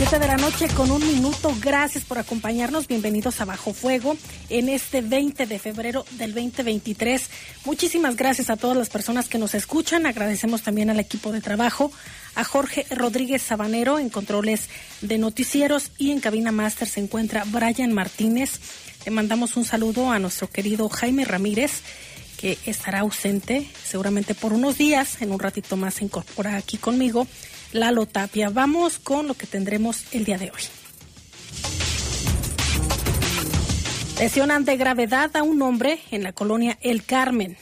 Siete de la noche con un minuto. Gracias por acompañarnos. Bienvenidos a Bajo Fuego en este 20 de febrero del 2023. Muchísimas gracias a todas las personas que nos escuchan. Agradecemos también al equipo de trabajo, a Jorge Rodríguez Sabanero en controles de noticieros y en cabina máster se encuentra Brian Martínez. Le mandamos un saludo a nuestro querido Jaime Ramírez que estará ausente seguramente por unos días. En un ratito más se incorpora aquí conmigo. Lalo Tapia. Vamos con lo que tendremos el día de hoy. Lesionan de gravedad a un hombre en la colonia El Carmen.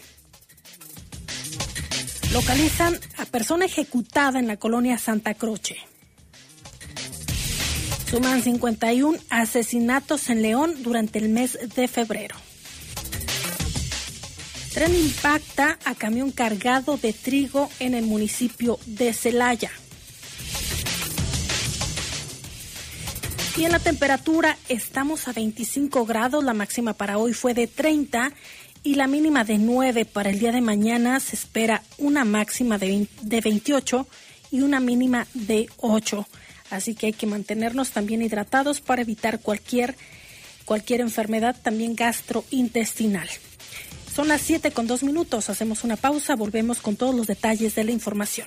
Localizan a persona ejecutada en la colonia Santa Croce. Suman 51 asesinatos en León durante el mes de febrero. Tren impacta a camión cargado de trigo en el municipio de Celaya. Y en la temperatura estamos a 25 grados, la máxima para hoy fue de 30 y la mínima de 9 para el día de mañana se espera una máxima de, de 28 y una mínima de 8. Así que hay que mantenernos también hidratados para evitar cualquier, cualquier enfermedad también gastrointestinal. Son las 7 con 2 minutos, hacemos una pausa, volvemos con todos los detalles de la información.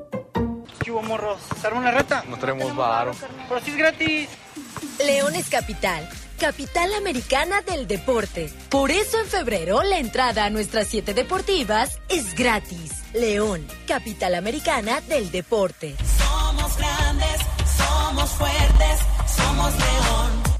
Chivo morros, ¿se arma una reta? No tenemos varo. Pero si es gratis. León es capital, capital americana del deporte. Por eso en febrero la entrada a nuestras siete deportivas es gratis. León, capital americana del deporte. Somos grandes, somos fuertes, somos León.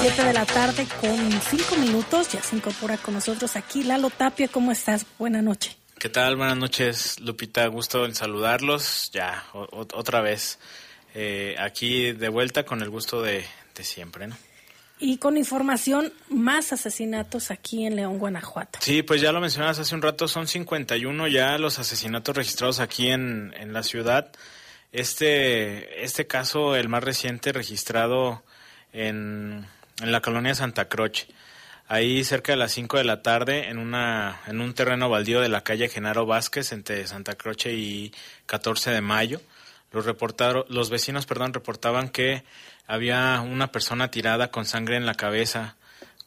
Siete de la tarde con cinco minutos, ya se incorpora con nosotros aquí Lalo Tapia, ¿cómo estás? Buenas noches. ¿Qué tal? Buenas noches, Lupita, gusto en saludarlos, ya o- otra vez eh, aquí de vuelta con el gusto de, de siempre, ¿no? Y con información, más asesinatos aquí en León, Guanajuato. Sí, pues ya lo mencionas hace un rato, son 51 ya los asesinatos registrados aquí en, en la ciudad. Este, este caso, el más reciente registrado en, en la colonia Santa Croce. ahí cerca de las 5 de la tarde en una en un terreno baldío de la calle Genaro Vázquez entre Santa Croce y 14 de Mayo. Los reportaron los vecinos, perdón, reportaban que había una persona tirada con sangre en la cabeza.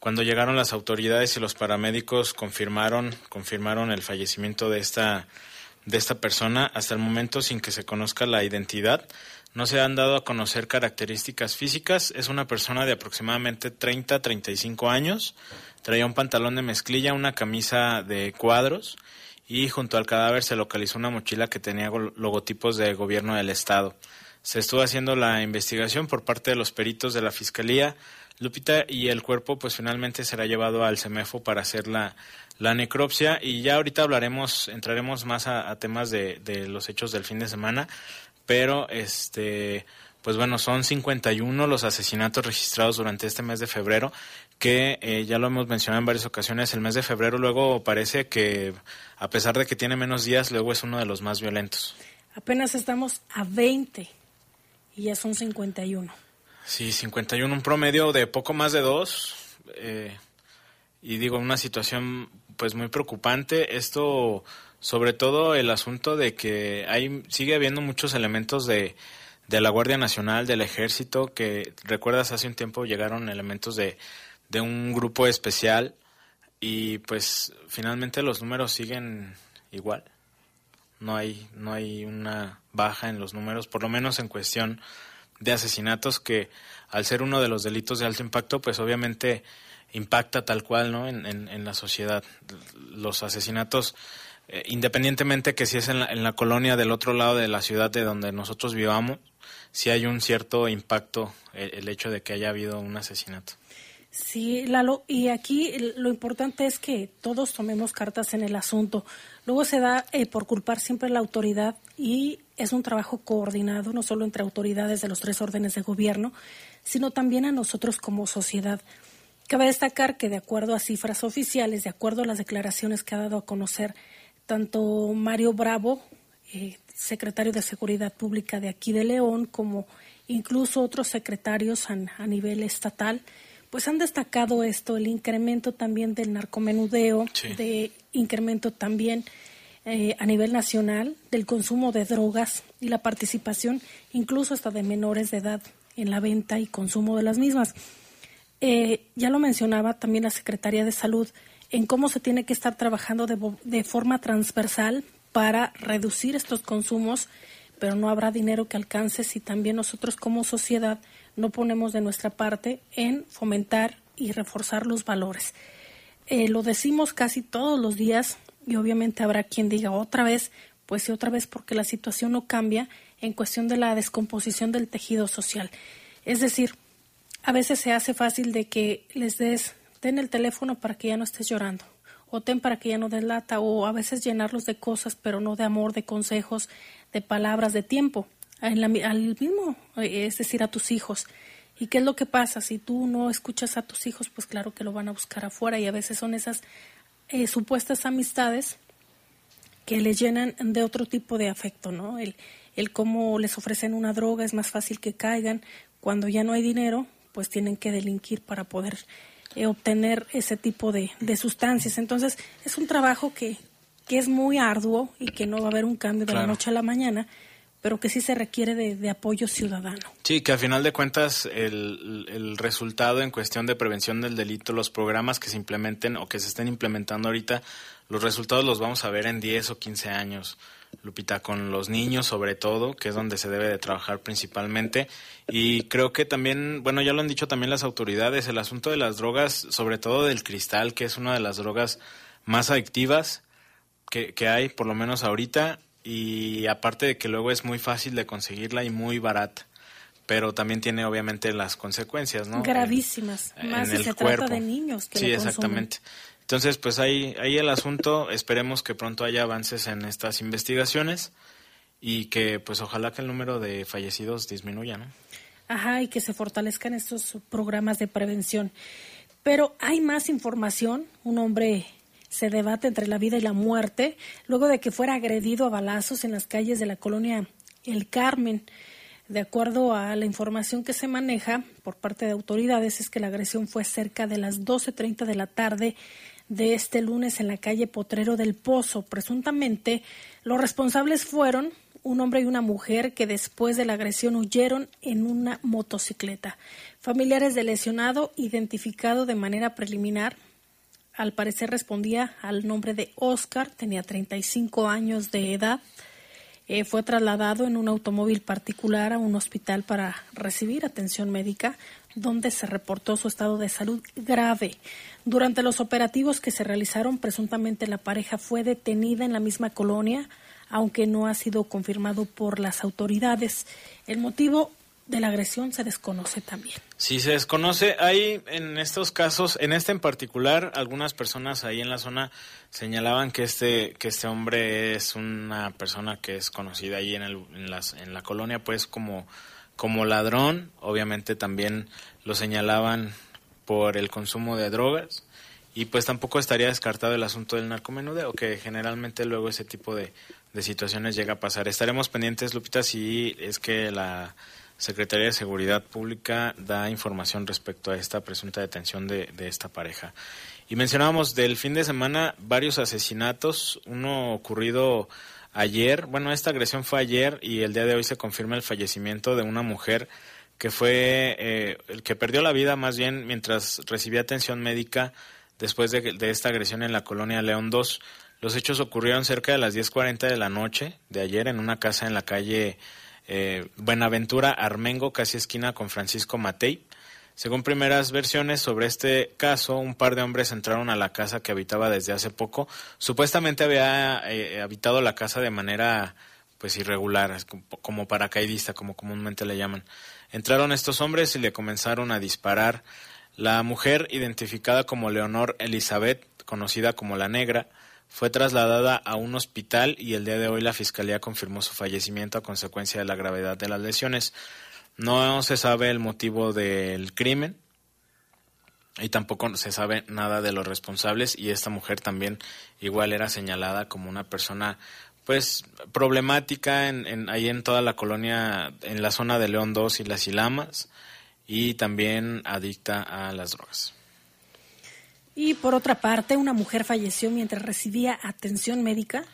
Cuando llegaron las autoridades y los paramédicos confirmaron confirmaron el fallecimiento de esta de esta persona hasta el momento sin que se conozca la identidad. No se han dado a conocer características físicas. Es una persona de aproximadamente 30 35 años. Traía un pantalón de mezclilla, una camisa de cuadros y junto al cadáver se localizó una mochila que tenía logotipos de gobierno del estado. Se estuvo haciendo la investigación por parte de los peritos de la fiscalía. Lupita y el cuerpo pues finalmente será llevado al CEMEFO para hacer la, la necropsia y ya ahorita hablaremos, entraremos más a, temas de, de, los hechos del fin de semana, pero este, pues bueno, son 51 los asesinatos registrados durante este mes de febrero, que eh, ya lo hemos mencionado en varias ocasiones, el mes de febrero luego parece que a pesar de que tiene menos días, luego es uno de los más violentos. Apenas estamos a 20 y ya son 51. Sí, 51, un promedio de poco más de dos. Eh, y digo, una situación pues muy preocupante. Esto, sobre todo el asunto de que hay, sigue habiendo muchos elementos de, de la Guardia Nacional, del Ejército, que recuerdas hace un tiempo llegaron elementos de, de un grupo especial y pues finalmente los números siguen igual. No hay, no hay una baja en los números, por lo menos en cuestión de asesinatos que al ser uno de los delitos de alto impacto, pues obviamente impacta tal cual ¿no? en, en, la sociedad. Los asesinatos, eh, independientemente que si es en la, en la, colonia del otro lado de la ciudad de donde nosotros vivamos, si hay un cierto impacto el, el hecho de que haya habido un asesinato. Sí, Lalo, y aquí lo importante es que todos tomemos cartas en el asunto. Luego se da eh, por culpar siempre a la autoridad y es un trabajo coordinado, no solo entre autoridades de los tres órdenes de gobierno, sino también a nosotros como sociedad. Cabe destacar que de acuerdo a cifras oficiales, de acuerdo a las declaraciones que ha dado a conocer tanto Mario Bravo, eh, secretario de Seguridad Pública de aquí de León, como incluso otros secretarios a, a nivel estatal, pues han destacado esto, el incremento también del narcomenudeo, sí. de incremento también eh, a nivel nacional del consumo de drogas y la participación incluso hasta de menores de edad en la venta y consumo de las mismas. Eh, ya lo mencionaba también la Secretaría de Salud en cómo se tiene que estar trabajando de, de forma transversal para reducir estos consumos, pero no habrá dinero que alcance si también nosotros como sociedad no ponemos de nuestra parte en fomentar y reforzar los valores. Eh, lo decimos casi todos los días y obviamente habrá quien diga otra vez, pues sí, otra vez porque la situación no cambia en cuestión de la descomposición del tejido social. Es decir, a veces se hace fácil de que les des, ten el teléfono para que ya no estés llorando, o ten para que ya no des lata, o a veces llenarlos de cosas, pero no de amor, de consejos, de palabras, de tiempo al mismo, es decir, a tus hijos. ¿Y qué es lo que pasa? Si tú no escuchas a tus hijos, pues claro que lo van a buscar afuera y a veces son esas eh, supuestas amistades que les llenan de otro tipo de afecto, ¿no? El, el cómo les ofrecen una droga es más fácil que caigan. Cuando ya no hay dinero, pues tienen que delinquir para poder eh, obtener ese tipo de, de, sustancias. Entonces, es un trabajo que, que es muy arduo y que no va a haber un cambio de claro. la noche a la mañana pero que sí se requiere de, apoyo ciudadano. Sí, que a final de cuentas el, el, resultado en cuestión de prevención del delito, los programas que se implementen o que se estén implementando ahorita, los resultados los vamos a ver en 10 o 15 años. Lupita, con los niños sobre todo, que es donde se debe de trabajar principalmente. Y creo que también, bueno, ya lo han dicho también las autoridades, el asunto de las drogas, sobre todo del cristal, que es una de las drogas más adictivas que, que hay, por lo menos ahorita, y aparte de que luego es muy fácil de conseguirla y muy barata pero también tiene obviamente las consecuencias, ¿no? Gravísimas, en, más en si se cuerpo. trata de niños que Sí, exactamente. Entonces, pues ahí, ahí el asunto, esperemos que pronto haya avances en estas investigaciones y que pues ojalá que el número de fallecidos disminuya, ¿no? Ajá, y que se fortalezcan estos programas de prevención. Pero hay más información, un hombre se debate entre la vida y la muerte luego de que fuera agredido a balazos en las calles de la colonia El Carmen. De acuerdo a la información que se maneja por parte de autoridades, es que la agresión fue cerca de las 12.30 de la tarde de este lunes en la calle Potrero del Pozo. Presuntamente, los responsables fueron un hombre y una mujer que después de la agresión huyeron en una motocicleta. Familiares del lesionado, identificado de manera preliminar, al parecer respondía al nombre de Oscar, tenía 35 años de edad. Eh, fue trasladado en un automóvil particular a un hospital para recibir atención médica, donde se reportó su estado de salud grave. Durante los operativos que se realizaron, presuntamente la pareja fue detenida en la misma colonia, aunque no ha sido confirmado por las autoridades. El motivo de la agresión se desconoce también. Sí, se desconoce. Hay en estos casos, en este en particular, algunas personas ahí en la zona señalaban que este que este hombre es una persona que es conocida ahí en, el, en, las, en la colonia, pues como como ladrón. Obviamente también lo señalaban por el consumo de drogas y pues tampoco estaría descartado el asunto del narcomenudeo, que generalmente luego ese tipo de, de situaciones llega a pasar. Estaremos pendientes, Lupita, si es que la Secretaría de Seguridad Pública da información respecto a esta presunta detención de, de esta pareja. Y mencionábamos del fin de semana varios asesinatos, uno ocurrido ayer, bueno, esta agresión fue ayer y el día de hoy se confirma el fallecimiento de una mujer que fue, eh, el que perdió la vida más bien mientras recibía atención médica después de, de esta agresión en la colonia León 2. Los hechos ocurrieron cerca de las 10.40 de la noche de ayer en una casa en la calle eh, Buenaventura Armengo, casi esquina con Francisco Matei. Según primeras versiones sobre este caso, un par de hombres entraron a la casa que habitaba desde hace poco. Supuestamente había eh, habitado la casa de manera pues irregular, como paracaidista, como comúnmente le llaman. Entraron estos hombres y le comenzaron a disparar. La mujer, identificada como Leonor Elizabeth, conocida como la Negra, fue trasladada a un hospital y el día de hoy la fiscalía confirmó su fallecimiento a consecuencia de la gravedad de las lesiones. No se sabe el motivo del crimen y tampoco se sabe nada de los responsables y esta mujer también igual era señalada como una persona pues problemática en, ahí en toda la colonia, en la zona de León 2 y las Ilamas y también adicta a las drogas. Y por otra parte, una mujer falleció mientras recibía atención médica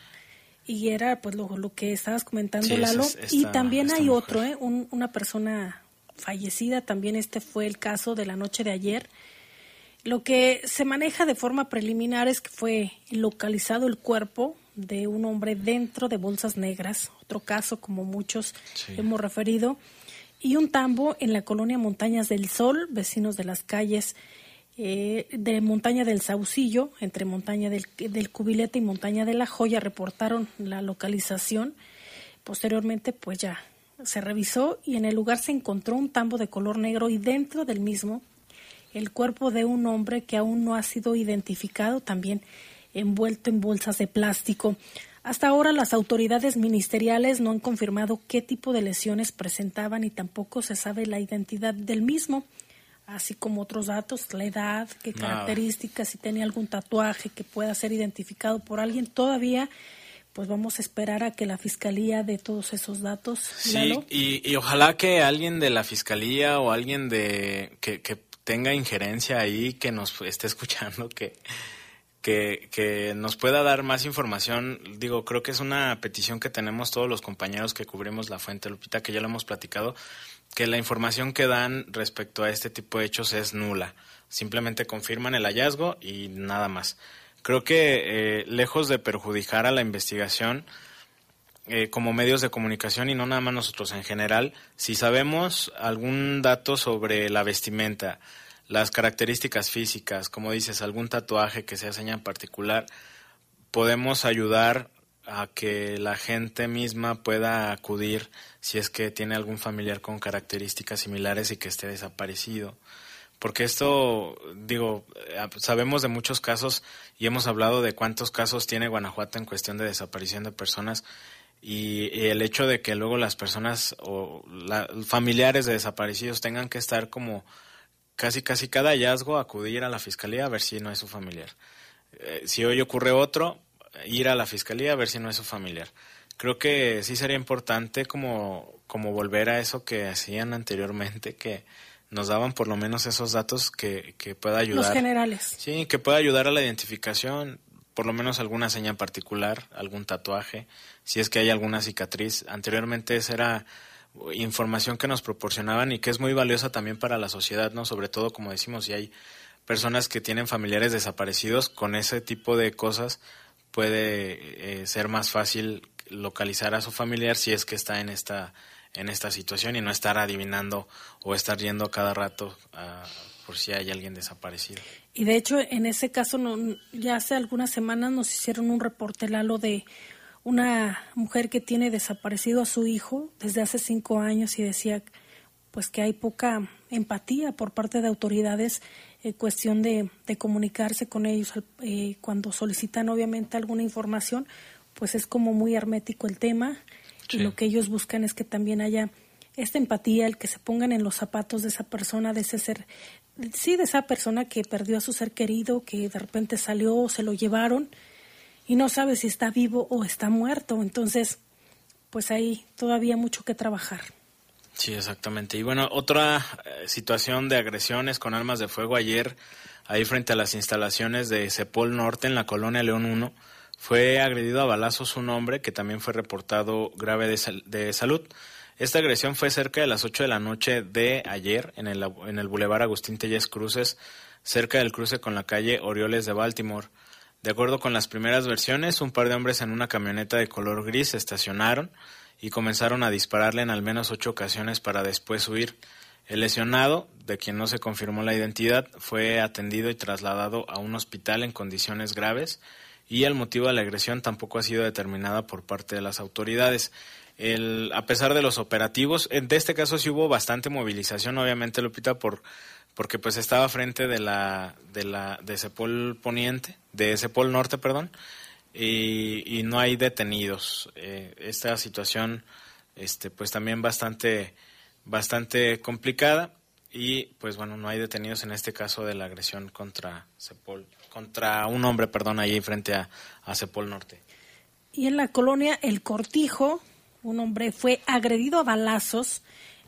y era pues lo, lo que estabas comentando, Sí, Lalo. esa es- esta- y también hay mujer. otro, ¿eh? Un- una persona fallecida, también este fue el caso de la noche de ayer. Lo que se maneja de forma preliminar es que fue localizado el cuerpo de un hombre dentro de bolsas negras, otro caso como muchos Sí. hemos referido, y un tambo en la colonia Montañas del Sol, vecinos de las calles eh, de Montaña del Saucillo, entre Montaña del, del Cubilete y Montaña de la Joya, reportaron la localización. Posteriormente, pues ya se revisó y en el lugar se encontró un tambo de color negro y dentro del mismo el cuerpo de un hombre que aún no ha sido identificado, también envuelto en bolsas de plástico. Hasta ahora las autoridades ministeriales no han confirmado qué tipo de lesiones presentaban y tampoco se sabe la identidad del mismo, así como otros datos, la edad, qué Nada. características, si tenía algún tatuaje que pueda ser identificado por alguien. Todavía, pues vamos a esperar a que la fiscalía dé todos esos datos. Sí, y ojalá que alguien de la fiscalía o alguien de que, que tenga injerencia ahí, que nos esté escuchando, que, que, que nos pueda dar más información. Digo, creo que es una petición que tenemos todos los compañeros que cubrimos la fuente, Lupita, que ya lo hemos platicado, que la información que dan respecto a este tipo de hechos es nula. Simplemente confirman el hallazgo y nada más. Creo que eh, lejos de perjudicar a la investigación, eh, como medios de comunicación y no nada más nosotros en general, si sabemos algún dato sobre la vestimenta, las características físicas, como dices, algún tatuaje que sea seña en particular, podemos ayudar a que la gente misma pueda acudir si es que tiene algún familiar con características similares y que esté desaparecido. Porque esto, digo, sabemos de muchos casos y hemos hablado de cuántos casos tiene Guanajuato en cuestión de desaparición de personas y, el hecho de que luego las personas o familiares de desaparecidos tengan que estar como casi casi cada hallazgo acudir a la fiscalía a ver si no es su familiar. Eh, si hoy ocurre otro, ir a la fiscalía a ver si no es su familiar. creo que sí sería importante como, como volver a eso que hacían anteriormente, que nos daban por lo menos esos datos que, que pueda ayudar. Los generales. Sí, que pueda ayudar a la identificación, por lo menos alguna seña particular, algún tatuaje, si es que hay alguna cicatriz. Anteriormente esa era información que nos proporcionaban y que es muy valiosa también para la sociedad, ¿no? Sobre todo, como decimos, si hay personas que tienen familiares desaparecidos, con ese tipo de cosas puede eh, ser más fácil localizar a su familiar si es que está en esta en esta situación y no estar adivinando o estar yendo cada rato a, por si hay alguien desaparecido. Y de hecho, en ese caso, no, ya hace algunas semanas nos hicieron un reporte, Lalo, de una mujer que tiene desaparecido a su hijo desde hace cinco años y decía pues que hay poca empatía por parte de autoridades en cuestión de, de comunicarse con ellos eh, cuando solicitan obviamente alguna información pues es como muy hermético el tema y lo que ellos buscan es que también haya esta empatía, el que se pongan en los zapatos de esa persona, de ese ser, sí, de esa persona que perdió a su ser querido, que de repente salió o se lo llevaron y no sabe si está vivo o está muerto. Entonces, pues hay todavía mucho que trabajar. Sí, exactamente. Y bueno, otra eh, situación de agresiones con armas de fuego ayer, ahí frente a las instalaciones de Cepol Norte en la colonia León 1, fue agredido a balazos un hombre que también fue reportado grave de, de salud. Esta agresión fue cerca de las 8 de la noche de ayer en el, en el Boulevard Agustín Telles Cruces, cerca del cruce con la calle Orioles de Baltimore. De acuerdo con las primeras versiones, un par de hombres en una camioneta de color gris se estacionaron y comenzaron a dispararle en al menos ocho ocasiones para después huir. El lesionado, de quien no se confirmó la identidad, fue atendido y trasladado a un hospital en condiciones graves y el motivo de la agresión tampoco ha sido determinada por parte de las autoridades. El, a pesar de los operativos, en este caso sí hubo bastante movilización, obviamente, Lupita, por, porque pues estaba frente de la, de la, de Cepol Poniente, de Cepol Norte, perdón, y, y no hay detenidos. Eh, esta situación, este, pues también bastante, bastante complicada y pues bueno, no hay detenidos en este caso de la agresión contra Cepol contra un hombre, perdón, ahí frente a, a Cepol Norte. Y en la colonia El Cortijo, un hombre fue agredido a balazos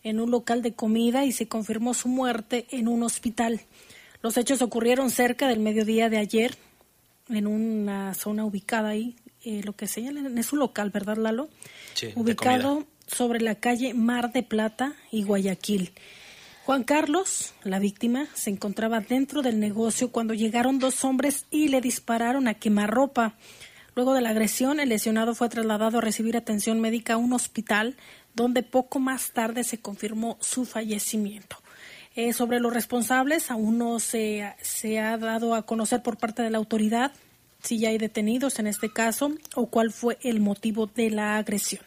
en un local de comida y se confirmó su muerte en un hospital. Los hechos ocurrieron cerca del mediodía de ayer, en una zona ubicada ahí, eh, lo que señalan, es un local, ¿verdad, Lalo? Sí, ubicado sobre la calle Mar de Plata y Guayaquil. Juan Carlos, la víctima, se encontraba dentro del negocio cuando llegaron dos hombres y le dispararon a quemarropa. Luego de la agresión, el lesionado fue trasladado a recibir atención médica a un hospital, donde poco más tarde se confirmó su fallecimiento. Eh, sobre los responsables, aún no se, se ha dado a conocer por parte de la autoridad si ya hay detenidos en este caso o cuál fue el motivo de la agresión.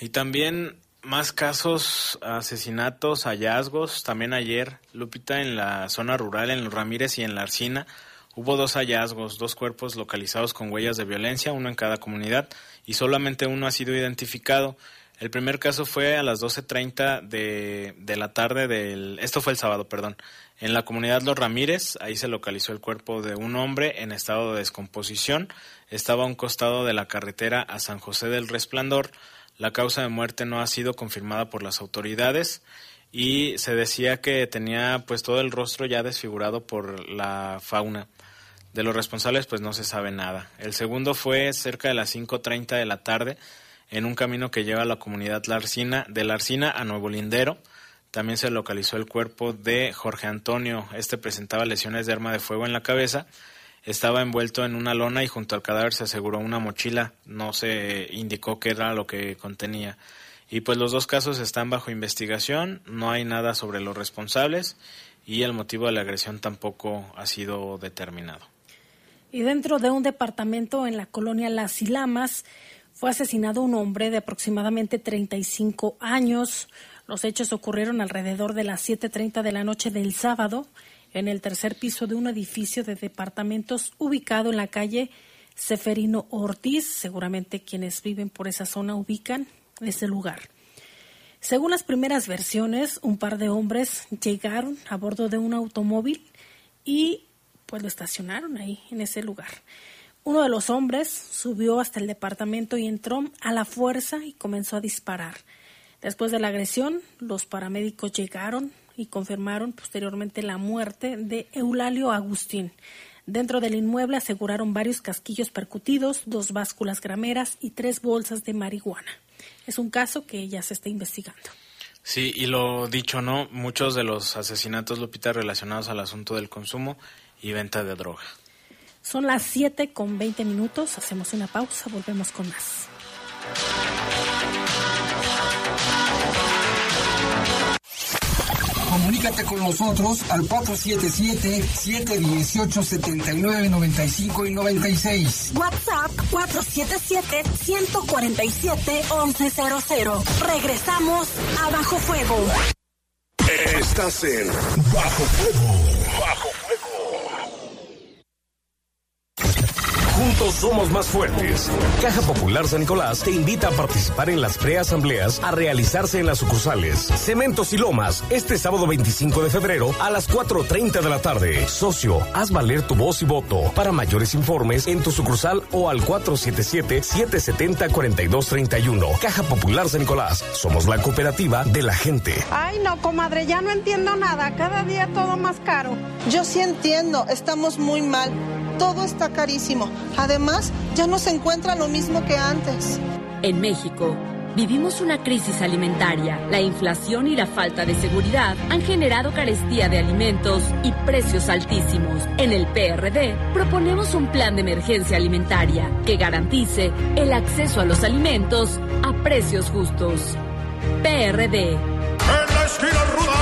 Y también más casos, asesinatos, hallazgos. También ayer, Lupita, en la zona rural, en los Ramírez y en la Arcina, hubo dos hallazgos, dos cuerpos localizados con huellas de violencia, uno en cada comunidad, y solamente uno ha sido identificado. El primer caso fue a las 12.30 de, de la tarde del... Esto fue el sábado, perdón. En la comunidad Los Ramírez, ahí se localizó el cuerpo de un hombre en estado de descomposición. Estaba a un costado de la carretera a San José del Resplandor. La causa de muerte no ha sido confirmada por las autoridades y se decía que tenía pues todo el rostro ya desfigurado por la fauna. De los responsables pues no se sabe nada. El segundo fue cerca de las 5.30 de la tarde en un camino que lleva a la comunidad Larcina, de Larcina a Nuevo Lindero. También se localizó el cuerpo de Jorge Antonio. Este presentaba lesiones de arma de fuego en la cabeza estaba envuelto en una lona y junto al cadáver se aseguró una mochila. No se indicó qué era lo que contenía. Y pues los dos casos están bajo investigación, no hay nada sobre los responsables y el motivo de la agresión tampoco ha sido determinado. Y dentro de un departamento en la colonia Las Ilamas fue asesinado un hombre de aproximadamente 35 años. Los hechos ocurrieron alrededor de las 7.30 de la noche del sábado en el tercer piso de un edificio de departamentos ubicado en la calle Seferino Ortiz. Seguramente quienes viven por esa zona ubican ese lugar. Según las primeras versiones, un par de hombres llegaron a bordo de un automóvil y pues lo estacionaron ahí en ese lugar. Uno de los hombres subió hasta el departamento y entró a la fuerza y comenzó a disparar. Después de la agresión, los paramédicos llegaron y confirmaron posteriormente la muerte de Eulalio Agustín. Dentro del inmueble aseguraron varios casquillos percutidos, dos básculas grameras y tres bolsas de marihuana. Es un caso que ya se está investigando. Sí, y lo dicho no, muchos de los asesinatos, Lupita, relacionados al asunto del consumo y venta de droga. Son las 7 con 20 minutos, hacemos una pausa, volvemos con más. Comunícate con nosotros al 477-718-7995 y 96. WhatsApp 477-147-1100. Regresamos a Bajo Fuego. Estás en Bajo Fuego. Bajo Juntos somos más fuertes. Caja Popular San Nicolás te invita a participar en las preasambleas a realizarse en las sucursales Cementos y Lomas este sábado 25 de febrero a las 4.30 de la tarde. Socio, haz valer tu voz y voto. Para mayores informes en tu sucursal o al 477-770-4231. Caja Popular San Nicolás. Somos la cooperativa de la gente. Ay, no, comadre, ya no entiendo nada. Cada día todo más caro. Yo sí entiendo, estamos muy mal. Todo está carísimo. Además, ya no se encuentra lo mismo que antes. En México, vivimos una crisis alimentaria. La inflación y la falta de seguridad han generado carestía de alimentos y precios altísimos. En el PRD proponemos un plan de emergencia alimentaria que garantice el acceso a los alimentos a precios justos. PRD. En la esquina ruda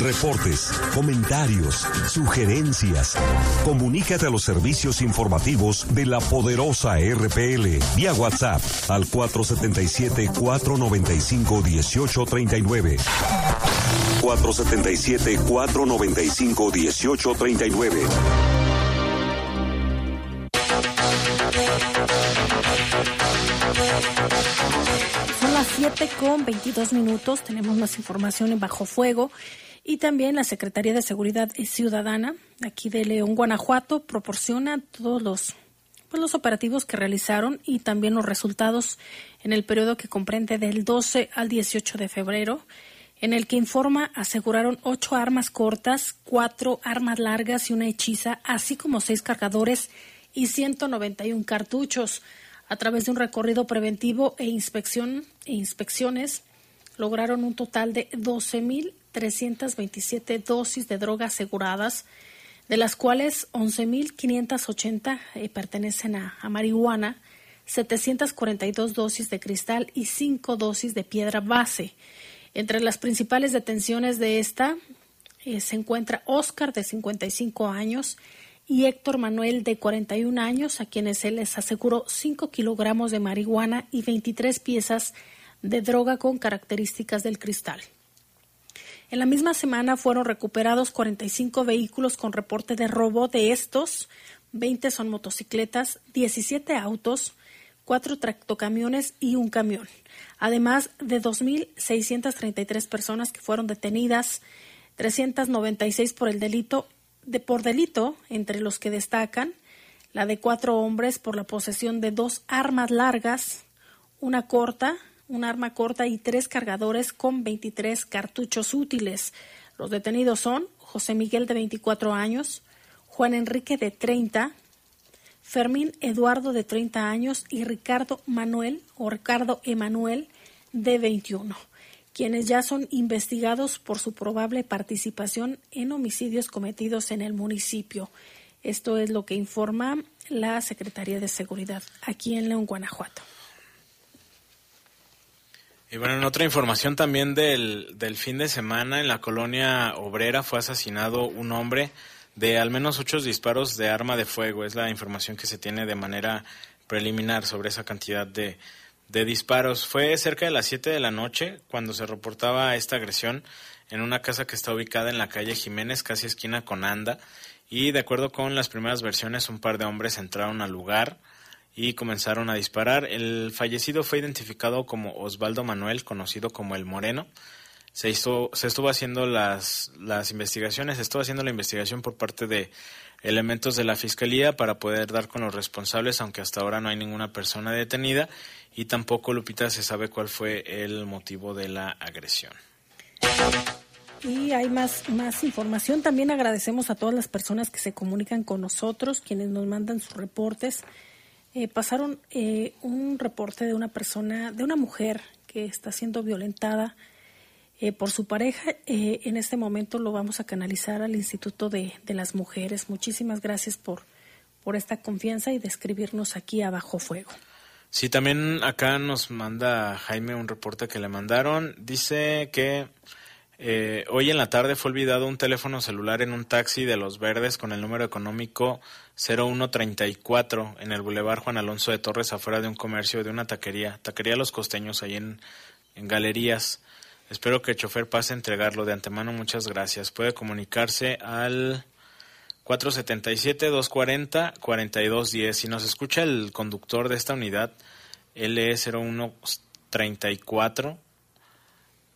Reportes, comentarios, sugerencias. Comunícate a los servicios informativos de la poderosa RPL vía WhatsApp al 477-495-1839. 477-495-1839. Son las 7 con 22 minutos. Tenemos más información en Bajo Fuego. Y también la Secretaría de Seguridad Ciudadana, aquí de León, Guanajuato, proporciona todos los, pues, los operativos que realizaron y también los resultados en el periodo que comprende del 12 al 18 de febrero, en el que informa aseguraron ocho armas cortas, cuatro armas largas y una hechiza, así como seis cargadores y 191 cartuchos. A través de un recorrido preventivo e inspección e inspecciones, lograron un total de 12.327 dosis de droga aseguradas, de las cuales 11.580 eh, pertenecen a, a marihuana, 742 dosis de cristal y 5 dosis de piedra base. Entre las principales detenciones de esta eh, se encuentra Oscar, de 55 años, y Héctor Manuel, de 41 años, a quienes se les aseguró 5 kilogramos de marihuana y 23 piezas de droga con características del cristal. En la misma semana fueron recuperados 45 vehículos con reporte de robo. De estos, 20 son motocicletas, 17 autos, 4 tractocamiones y un camión. Además de 2.633 personas que fueron detenidas, 396 por el delito de por delito, entre los que destacan la de cuatro hombres por la posesión de dos armas largas, una corta, un arma corta y tres cargadores con 23 cartuchos útiles. Los detenidos son José Miguel de 24 años, Juan Enrique de 30, Fermín Eduardo de 30 años y Ricardo Manuel o Ricardo Emanuel de 21, quienes ya son investigados por su probable participación en homicidios cometidos en el municipio. Esto es lo que informa la Secretaría de Seguridad aquí en León, Guanajuato. Y bueno, en otra información también del, del fin de semana, en la colonia obrera fue asesinado un hombre de al menos ocho disparos de arma de fuego. Es la información que se tiene de manera preliminar sobre esa cantidad de, de disparos. Fue cerca de las 7 de la noche cuando se reportaba esta agresión en una casa que está ubicada en la calle Jiménez, casi esquina con Anda. Y de acuerdo con las primeras versiones, un par de hombres entraron al lugar y comenzaron a disparar. El fallecido fue identificado como Osvaldo Manuel, conocido como el Moreno. Se, hizo, se estuvo haciendo las, las investigaciones, se estuvo haciendo la investigación por parte de elementos de la Fiscalía para poder dar con los responsables, aunque hasta ahora no hay ninguna persona detenida y tampoco, Lupita, se sabe cuál fue el motivo de la agresión. Y hay más, más información. También agradecemos a todas las personas que se comunican con nosotros, quienes nos mandan sus reportes. Eh, pasaron eh, un reporte de una persona, de una mujer que está siendo violentada eh, por su pareja. en este momento lo vamos a canalizar al Instituto de, de las Mujeres. Muchísimas gracias por, por esta confianza y de aquí a Bajo Fuego. Sí, también acá nos manda Jaime un reporte que le mandaron. Dice que eh, hoy en la tarde fue olvidado un teléfono celular en un taxi de Los Verdes con el número económico 0134 en el Boulevard Juan Alonso de Torres, afuera de un comercio, de una taquería, taquería Los Costeños, ahí en, en Galerías. Espero que el chofer pase a entregarlo. De antemano, muchas gracias. Puede comunicarse al 477-240-4210. Si nos escucha el conductor de esta unidad, LE0134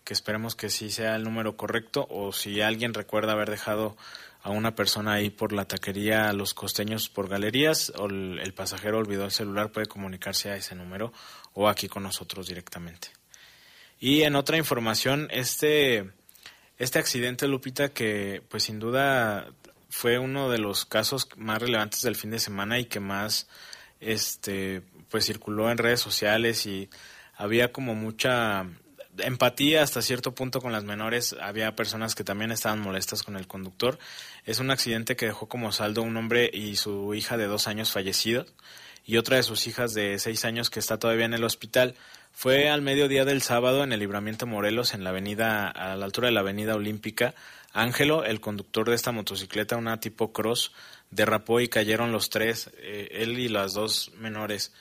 que esperemos que sí sea el número correcto o si alguien recuerda haber dejado a una persona ahí por la taquería Los Costeños por Galerías o el, el pasajero olvidó el celular puede comunicarse a ese número o aquí con nosotros directamente. Y en otra información, este, este accidente, Lupita, que pues sin duda fue uno de los casos más relevantes del fin de semana y que más este pues circuló en redes sociales y había como mucha empatía hasta cierto punto con las menores. Había personas que también estaban molestas con el conductor. Es un accidente que dejó como saldo un hombre y su hija de dos años fallecidos y otra de sus hijas de seis años que está todavía en el hospital. Fue al mediodía del sábado en el Libramiento Morelos, en la avenida, a la altura de la avenida Olímpica. Ángelo, el conductor de esta motocicleta, una tipo cross, derrapó y cayeron los tres, eh, él y las dos menores.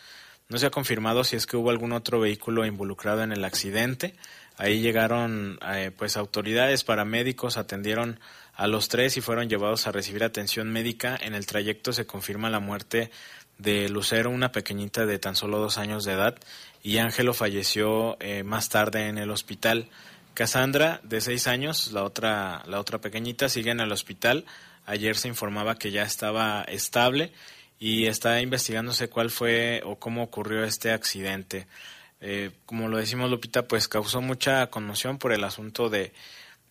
No se ha confirmado si es que hubo algún otro vehículo involucrado en el accidente. Ahí llegaron eh, pues autoridades, paramédicos, atendieron a los tres y fueron llevados a recibir atención médica. En el trayecto se confirma la muerte de Lucero, una pequeñita de tan solo dos años de edad, y Ángelo falleció eh, más tarde en el hospital. Cassandra, de seis años, la otra, la otra pequeñita, sigue en el hospital. Ayer se informaba que ya estaba estable y está investigándose cuál fue o cómo ocurrió este accidente. Eh, como lo decimos Lupita, pues causó mucha conmoción por el asunto de,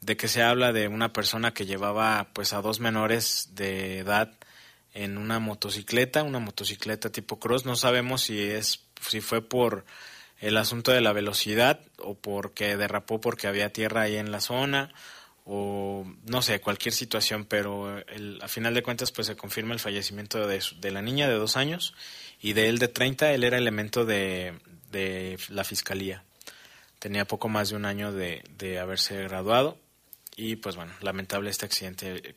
de que se habla de una persona que llevaba pues a dos menores de edad en una motocicleta, una motocicleta tipo cross. No sabemos si es si fue por el asunto de la velocidad o porque derrapó porque había tierra ahí en la zona o no sé, cualquier situación, pero el, a final de cuentas pues se confirma el fallecimiento de, de, la niña de dos años y de él de 30, él era elemento de, de la fiscalía. Tenía poco más de un año de, de haberse graduado y pues bueno, lamentable este accidente.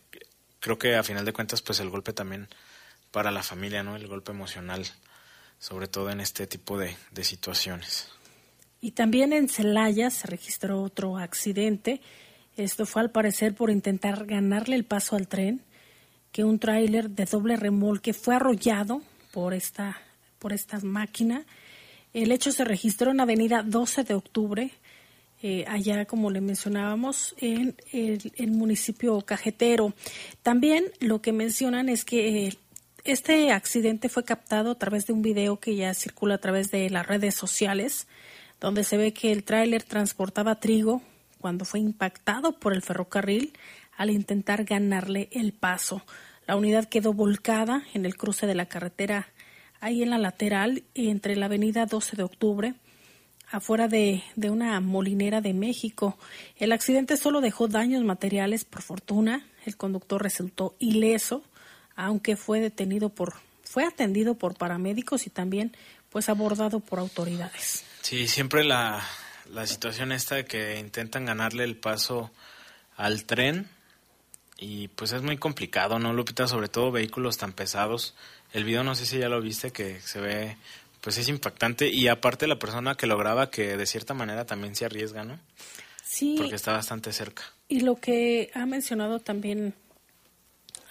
Creo que a final de cuentas pues el golpe también para la familia, ¿no? El golpe emocional, sobre todo en este tipo de, de situaciones. Y también en Celaya se registró otro accidente esto fue al parecer por intentar ganarle el paso al tren, que un tráiler de doble remolque fue arrollado por esta, por esta máquina. El hecho se registró en Avenida 12 de Octubre, eh, allá como le mencionábamos, en el, municipio cajetero. También lo que mencionan es que eh, este accidente fue captado a través de un video que ya circula a través de las redes sociales, donde se ve que el tráiler transportaba trigo cuando fue impactado por el ferrocarril al intentar ganarle el paso. La unidad quedó volcada en el cruce de la carretera, ahí en la lateral, entre la avenida 12 de octubre, afuera de, de una molinera de México. El accidente solo dejó daños materiales, por fortuna. El conductor resultó ileso, aunque fue detenido por, fue atendido por paramédicos y también pues abordado por autoridades. Sí, siempre la, la situación esta de que intentan ganarle el paso al tren y pues es muy complicado, ¿no, Lupita? Sobre todo vehículos tan pesados. El video no sé si ya lo viste, que se ve, pues es impactante y aparte la persona que lo graba que de cierta manera también se arriesga, ¿no? Sí. Porque está bastante cerca. Y lo que ha mencionado también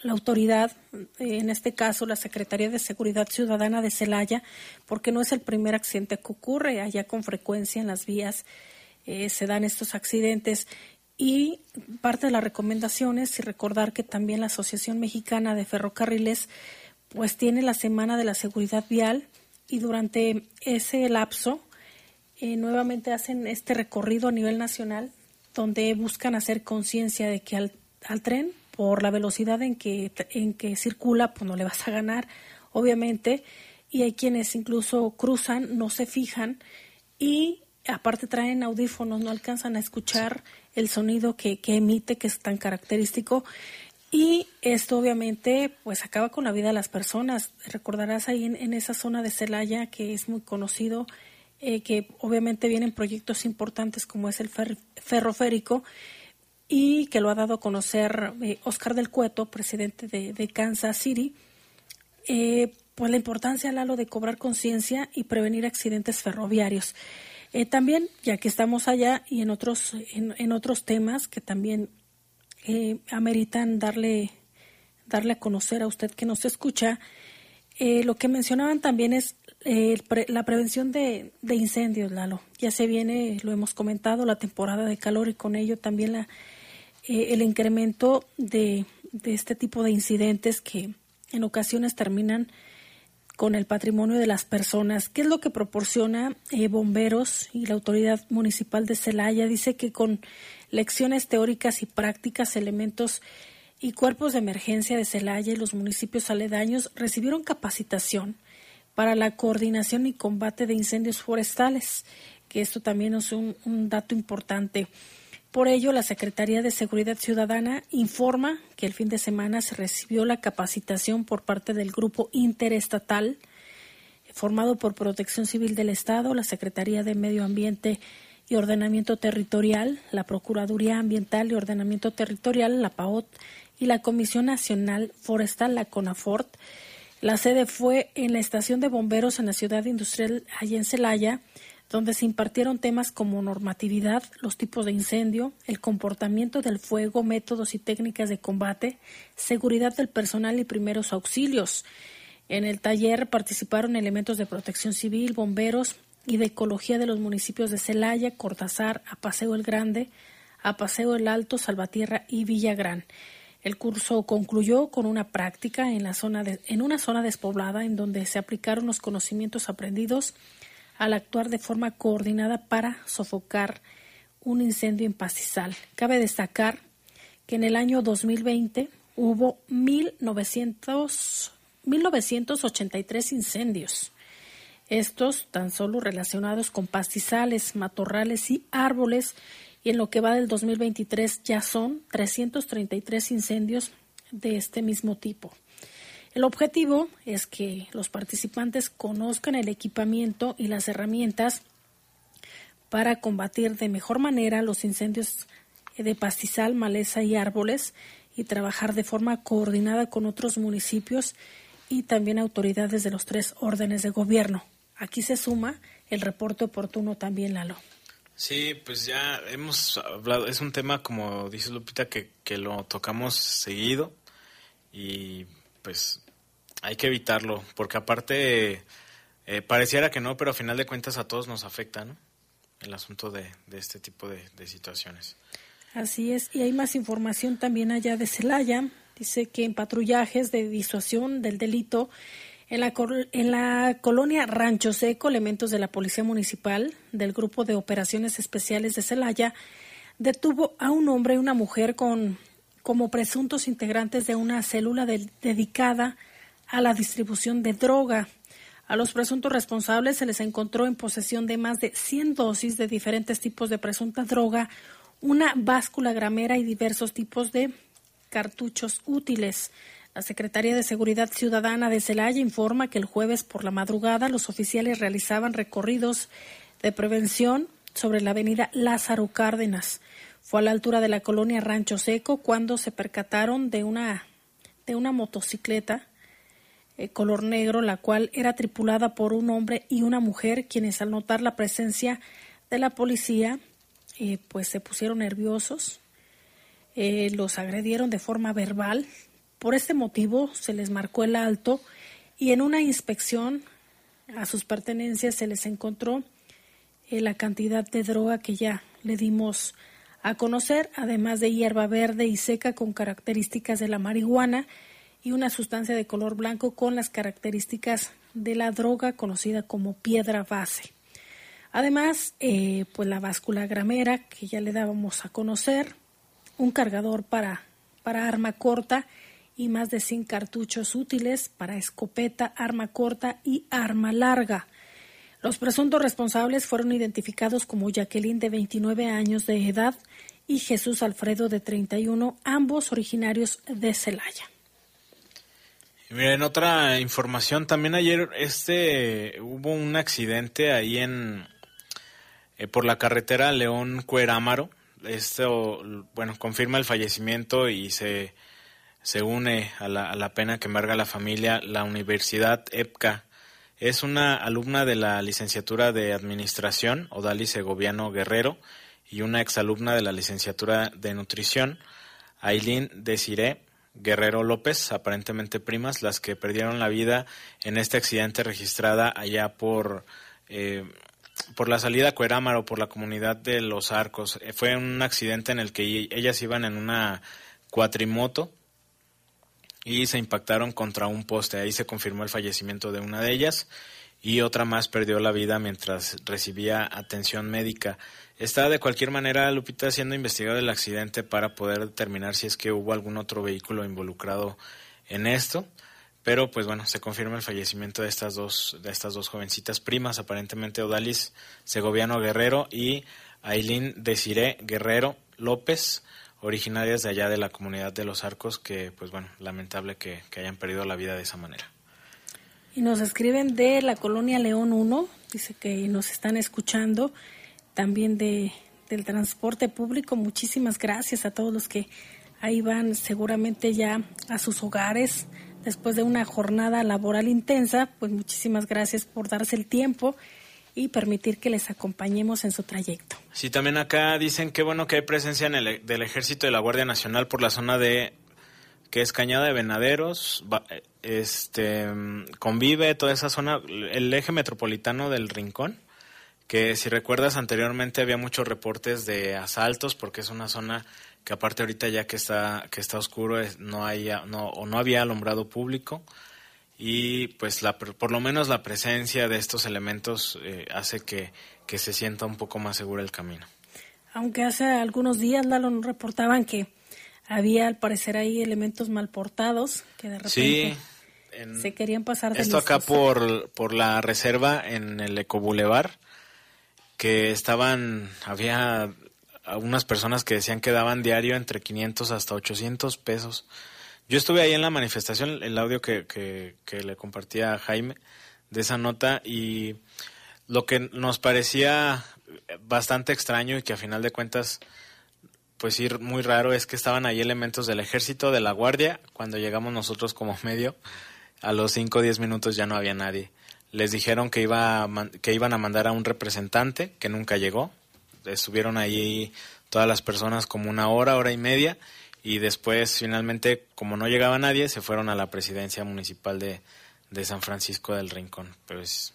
la autoridad, en este caso la Secretaría de Seguridad Ciudadana de Celaya, porque no es el primer accidente que ocurre, allá con frecuencia en las vías eh, se dan estos accidentes. Y parte de las recomendaciones y recordar que también la Asociación Mexicana de Ferrocarriles pues tiene la Semana de la Seguridad Vial y durante ese lapso eh, nuevamente hacen este recorrido a nivel nacional donde buscan hacer conciencia de que al, al tren por la velocidad en que, en que circula, pues no le vas a ganar, obviamente, y hay quienes incluso cruzan, no se fijan y aparte traen audífonos, no alcanzan a escuchar el sonido que, que emite, que es tan característico. Y esto obviamente pues acaba con la vida de las personas. Recordarás ahí en, en esa zona de Celaya que es muy conocido, eh, que obviamente vienen proyectos importantes como es el fer ferroférico y que lo ha dado a conocer eh, Oscar del Cueto, presidente de, Kansas City, eh, pues la importancia, Lalo, de cobrar conciencia y prevenir accidentes ferroviarios. Eh, también, ya que estamos allá y en otros, en, en otros temas que también eh, ameritan darle, darle a conocer a usted que nos escucha, eh, lo que mencionaban también es eh, pre, la prevención de, de, incendios, Lalo. Ya se viene, lo hemos comentado, la temporada de calor y con ello también la, eh, el incremento de, de, este tipo de incidentes que en ocasiones terminan con el patrimonio de las personas. ¿Qué es lo que proporciona eh, bomberos y la autoridad municipal de Celaya? Dice que con lecciones teóricas y prácticas, elementos y cuerpos de emergencia de Celaya y los municipios aledaños recibieron capacitación para la coordinación y combate de incendios forestales, que esto también es un, un dato importante. Por ello, la Secretaría de Seguridad Ciudadana informa que el fin de semana se recibió la capacitación por parte del grupo interestatal formado por Protección Civil del Estado, la Secretaría de Medio Ambiente y Ordenamiento Territorial, la Procuraduría Ambiental y Ordenamiento Territorial, la PAOT, y la Comisión Nacional Forestal, la CONAFORT. La sede fue en la estación de bomberos en la ciudad industrial allá en Celaya, donde se impartieron temas como normatividad, los tipos de incendio, el comportamiento del fuego, métodos y técnicas de combate, seguridad del personal y primeros auxilios. En el taller participaron elementos de protección civil, bomberos y de ecología de los municipios de Celaya, Cortázar, Apaseo el Grande, Apaseo el Alto, Salvatierra y Villagrán. El curso concluyó con una práctica en, la zona en una zona despoblada en donde se aplicaron los conocimientos aprendidos al actuar de forma coordinada para sofocar un incendio en pastizal. Cabe destacar que en el año 2020 hubo 1900, 1983 incendios. Estos tan solo relacionados con pastizales, matorrales y árboles y en lo que va del 2023 ya son 333 incendios de este mismo tipo. El objetivo es que los participantes conozcan el equipamiento y las herramientas para combatir de mejor manera los incendios de pastizal, maleza y árboles y trabajar de forma coordinada con otros municipios y también autoridades de los tres órdenes de gobierno. Aquí se suma el reporte oportuno también, Lalo. Sí, pues ya hemos hablado, es un tema como dice Lupita que, que lo tocamos seguido y pues hay que evitarlo porque aparte eh, pareciera que no, pero a final de cuentas a todos nos afecta, ¿no? El asunto de, de este tipo de, situaciones. Así es, y hay más información también allá de Celaya. Dice que en patrullajes de disuasión del delito en la, en la, colonia Rancho Seco, elementos de la Policía Municipal del Grupo de Operaciones Especiales de Celaya detuvo a un hombre y una mujer con, como presuntos integrantes de una célula de, dedicada a la distribución de droga. A los presuntos responsables se les encontró en posesión de más de 100 dosis de diferentes tipos de presunta droga, una báscula gramera y diversos tipos de cartuchos útiles. La Secretaría de Seguridad Ciudadana de Celaya informa que el jueves por la madrugada los oficiales realizaban recorridos de prevención sobre la avenida Lázaro Cárdenas. Fue a la altura de la colonia Rancho Seco cuando se percataron de una, de una motocicleta eh, color negro, la cual era tripulada por un hombre y una mujer, quienes al notar la presencia de la policía, eh, pues se pusieron nerviosos, eh, los agredieron de forma verbal. Por este motivo se les marcó el alto y en una inspección a sus pertenencias se les encontró la cantidad de droga que ya le dimos a conocer, además de hierba verde y seca con características de la marihuana y una sustancia de color blanco con las características de la droga conocida como piedra base. Además, eh, pues la báscula gramera que ya le dábamos a conocer, un cargador para, para arma corta y más de 100 cartuchos útiles para escopeta, arma corta y arma larga. Los presuntos responsables fueron identificados como Jacqueline de 29 años de edad y Jesús Alfredo de 31, ambos originarios de Celaya. Miren, otra información, también ayer este hubo un accidente ahí en eh, por la carretera León Cuerámaro. Esto, bueno, confirma el fallecimiento y se, se une a la, a la pena que embarga la familia la Universidad EPCA. Es una alumna de la licenciatura de Administración, Odali Segoviano Guerrero, y una exalumna de la licenciatura de Nutrición, Aileen Desiré Guerrero López, aparentemente primas, las que perdieron la vida en este accidente registrada allá por, eh, por la salida a Cuerámaro, por la comunidad de Los Arcos. Eh, fue un accidente en el que ellas iban en una cuatrimoto y se impactaron contra un poste. Ahí se confirmó el fallecimiento de una de ellas y otra más perdió la vida mientras recibía atención médica. Está de cualquier manera, Lupita, siendo investigado el accidente para poder determinar si es que hubo algún otro vehículo involucrado en esto. Pero pues bueno, se confirma el fallecimiento de estas dos, de estas dos jovencitas primas, aparentemente Odalis Segoviano Guerrero y Aileen Desiré Guerrero López, originarias de allá de la comunidad de los Arcos, que pues bueno, lamentable que, que hayan perdido la vida de esa manera. Y nos escriben de la colonia León 1, dice que nos están escuchando también de, del transporte público. Muchísimas gracias a todos los que ahí van seguramente ya a sus hogares después de una jornada laboral intensa. Pues muchísimas gracias por darse el tiempo y permitir que les acompañemos en su trayecto. Sí, también acá dicen que bueno que hay presencia en el, del ejército de la Guardia Nacional por la zona de que es Cañada de Venaderos, este convive toda esa zona, el eje metropolitano del Rincón que si recuerdas anteriormente había muchos reportes de asaltos porque es una zona que aparte ahorita ya que está que está oscuro no hay no o no había alumbrado público y pues la, por lo menos la presencia de estos elementos eh, hace que, que se sienta un poco más seguro el camino. Aunque hace algunos días Lalo nos reportaban que había al parecer ahí elementos mal portados que de repente se querían pasar de Esto acá por, por la reserva en el Eco Boulevard que estaban, había algunas personas que decían que daban diario entre 500 hasta 800 pesos. Yo estuve ahí en la manifestación, el audio que, que, que le compartía Jaime de esa nota y lo que nos parecía bastante extraño y que a final de cuentas pues ir muy raro es que estaban ahí elementos del ejército, de la guardia, cuando llegamos nosotros como medio, a los 5 o 10 minutos ya no había nadie les dijeron que, iba que iban a mandar a un representante que nunca llegó. Estuvieron ahí todas las personas como una hora, hora y media y después finalmente como no llegaba nadie se fueron a la presidencia municipal de, de San Francisco del Rincón. Pero es,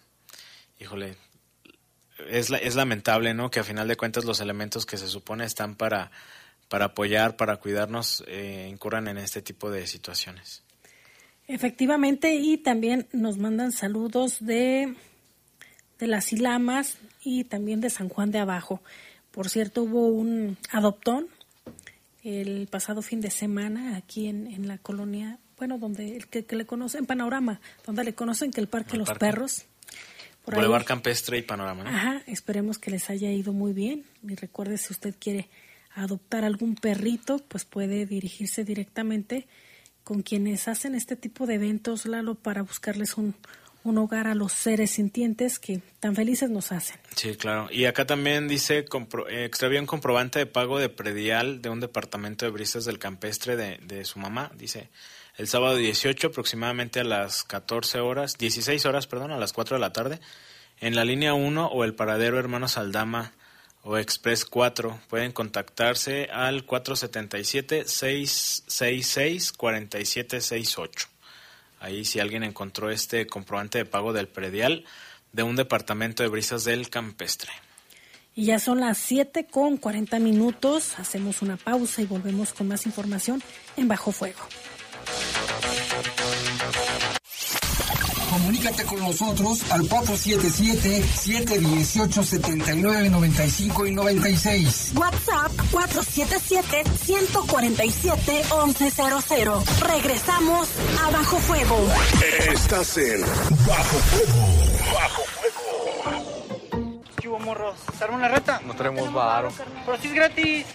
híjole, es, es lamentable, ¿no? Que a final de cuentas los elementos que se supone están para, para apoyar, para cuidarnos, eh, incurran en este tipo de situaciones. Efectivamente, y también nos mandan saludos de, de las Ilamas y también de San Juan de Abajo. Por cierto, hubo un adoptón el pasado fin de semana aquí en, en la colonia, bueno, donde el que, le conocen, Panorama, donde le conocen que el Parque Los Perros. Por Boulevard Campestre y Panorama. ¿no? Ajá, esperemos que les haya ido muy bien. Y recuerde, si usted quiere adoptar algún perrito, pues puede dirigirse directamente con quienes hacen este tipo de eventos, Lalo, para buscarles un, un hogar a los seres sintientes que tan felices nos hacen. Sí, claro. Y acá también dice, compro, eh, extravió un comprobante de pago de predial de un departamento de brisas del campestre de, de su mamá. Dice, el sábado 18 aproximadamente a las 14 horas, 16 horas, perdón, a las 4 de la tarde, en la línea 1 o el paradero Hermanos Aldama o Express 4 pueden contactarse al 477-666-4768. Ahí si alguien encontró este comprobante de pago del predial de un departamento de brisas del campestre. Y ya son las 7 con 40 minutos. Hacemos una pausa y volvemos con más información en Bajo Fuego. Comunícate con nosotros al 477-718-7995 y 96. WhatsApp 477-147-1100. Regresamos a Bajo Fuego. Estás en Bajo Fuego. Bajo Fuego. Chivo morros, ¿se arma una reta? No tenemos varo. Pero si es gratis.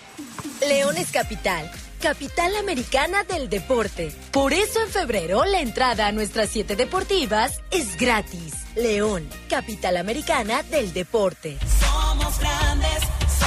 Leones Capital capital americana del deporte. Por eso en febrero la entrada a nuestras siete deportivas es gratis. León, capital americana del deporte. Somos grandes,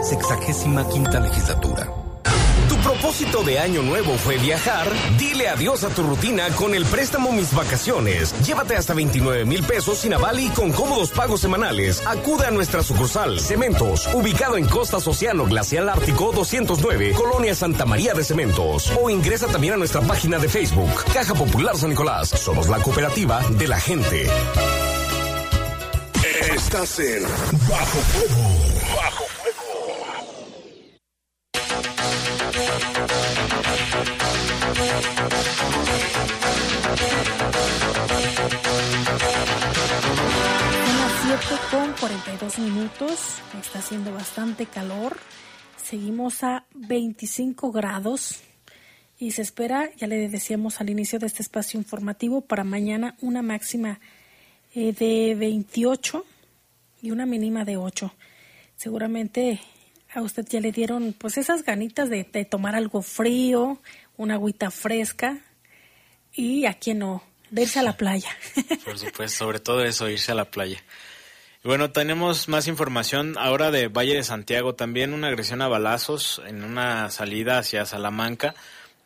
Sexagésima quinta legislatura propósito de año nuevo fue viajar, dile adiós a tu rutina con el préstamo Mis Vacaciones. Llévate hasta 29 mil pesos sin aval y con cómodos pagos semanales. Acude a nuestra sucursal Cementos, ubicado en Costas Océano Glacial Ártico 209, Colonia Santa María de Cementos. O ingresa también a nuestra página de Facebook, Caja Popular San Nicolás. Somos la cooperativa de la gente. Estás en Bajo Fuego. Bajo con 42 minutos, está haciendo bastante calor, seguimos a 25 grados y se espera, ya le decíamos al inicio de este espacio informativo, para mañana una máxima eh, de 28 y una mínima de 8. Seguramente a usted ya le dieron pues esas ganitas de, de tomar algo frío, una agüita fresca y a quien no, de irse a la playa. Por supuesto, sobre todo eso, irse a la playa. Bueno, tenemos más información ahora de Valle de Santiago. También una agresión a balazos en una salida hacia Salamanca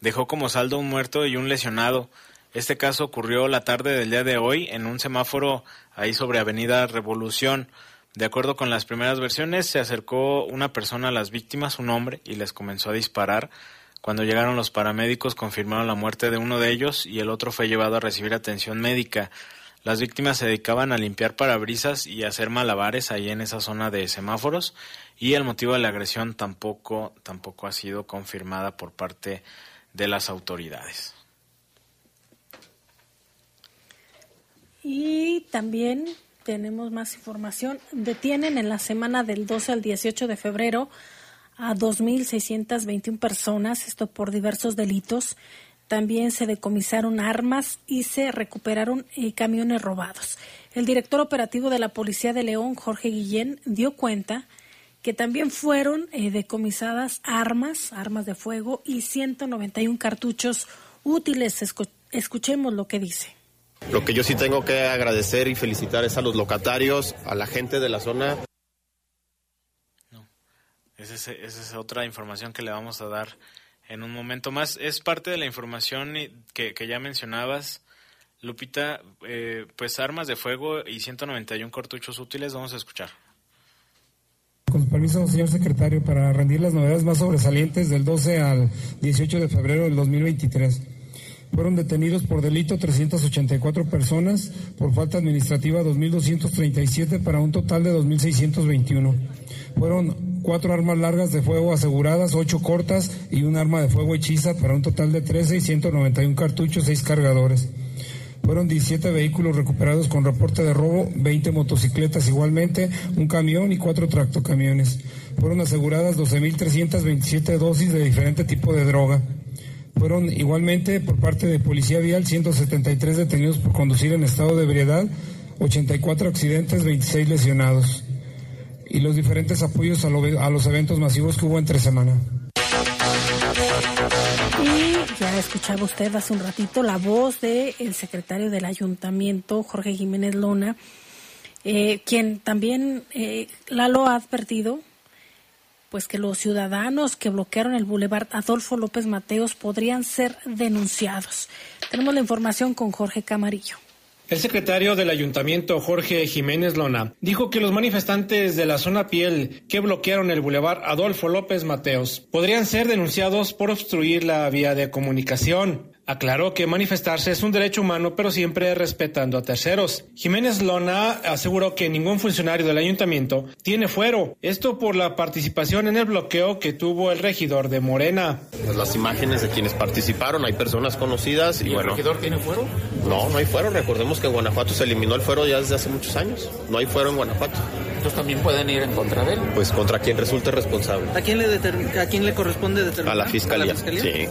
dejó como saldo un muerto y un lesionado. Este caso ocurrió la tarde del día de hoy en un semáforo ahí sobre Avenida Revolución. De acuerdo con las primeras versiones, se acercó una persona a las víctimas, un hombre, y les comenzó a disparar. Cuando llegaron los paramédicos confirmaron la muerte de uno de ellos y el otro fue llevado a recibir atención médica. Las víctimas se dedicaban a limpiar parabrisas y hacer malabares ahí en esa zona de semáforos y el motivo de la agresión tampoco, tampoco ha sido confirmada por parte de las autoridades. Y también tenemos más información. Detienen en la semana del 12 al 18 de febrero a 2.621 personas, esto por diversos delitos. También se decomisaron armas y se recuperaron eh, camiones robados. El director operativo de la Policía de León, Jorge Guillén, dio cuenta que también fueron eh, decomisadas armas, armas de fuego y 191 cartuchos útiles. escuchemos lo que dice. Lo que yo sí tengo que agradecer y felicitar es a los locatarios, a la gente de la zona. No, esa es otra información que le vamos a dar en un momento más. Es parte de la información que, que ya mencionabas, Lupita, eh, pues armas de fuego y 191 cartuchos útiles, vamos a escuchar. Con permiso, señor secretario, para rendir las novedades más sobresalientes del 12 al 18 de febrero del 2023. Fueron detenidos por delito 384 personas, por falta administrativa 2.237 para un total de 2.621. Fueron cuatro armas largas de fuego aseguradas, ocho cortas y un arma de fuego hechiza para un total de 13 y 191 cartuchos, seis cargadores. Fueron 17 vehículos recuperados con reporte de robo, 20 motocicletas igualmente, un camión y cuatro tractocamiones. Fueron aseguradas 12.327 dosis de diferente tipo de droga. Fueron igualmente por parte de Policía Vial 173 detenidos por conducir en estado de ebriedad, 84 accidentes, 26 lesionados. Y los diferentes apoyos a, lo- a los eventos masivos que hubo entre semana. Y ya escuchaba usted hace un ratito la voz del el secretario del ayuntamiento, Jorge Jiménez Lona, eh, quien también eh, Lalo ha advertido pues que los ciudadanos que bloquearon el bulevar Adolfo López Mateos podrían ser denunciados. Tenemos la información con Jorge Camarillo. El secretario del ayuntamiento, Jorge Jiménez Lona, dijo que los manifestantes de la zona piel que bloquearon el bulevar Adolfo López Mateos podrían ser denunciados por obstruir la vía de comunicación. Aclaró que manifestarse es un derecho humano, pero siempre respetando a terceros. Jiménez Lona aseguró que ningún funcionario del ayuntamiento tiene fuero, esto por la participación en el bloqueo que tuvo el regidor de Morena. Las imágenes de quienes participaron, hay personas conocidas y, bueno. tiene fuero? No, no hay fuero. Recordemos que en Guanajuato se eliminó el fuero ya desde hace muchos años. No hay fuero en Guanajuato. Entonces también pueden ir en contra de él. Pues contra quien resulte responsable. ¿A quién le, determi- a quién le corresponde determinar? A la fiscalía. Sí.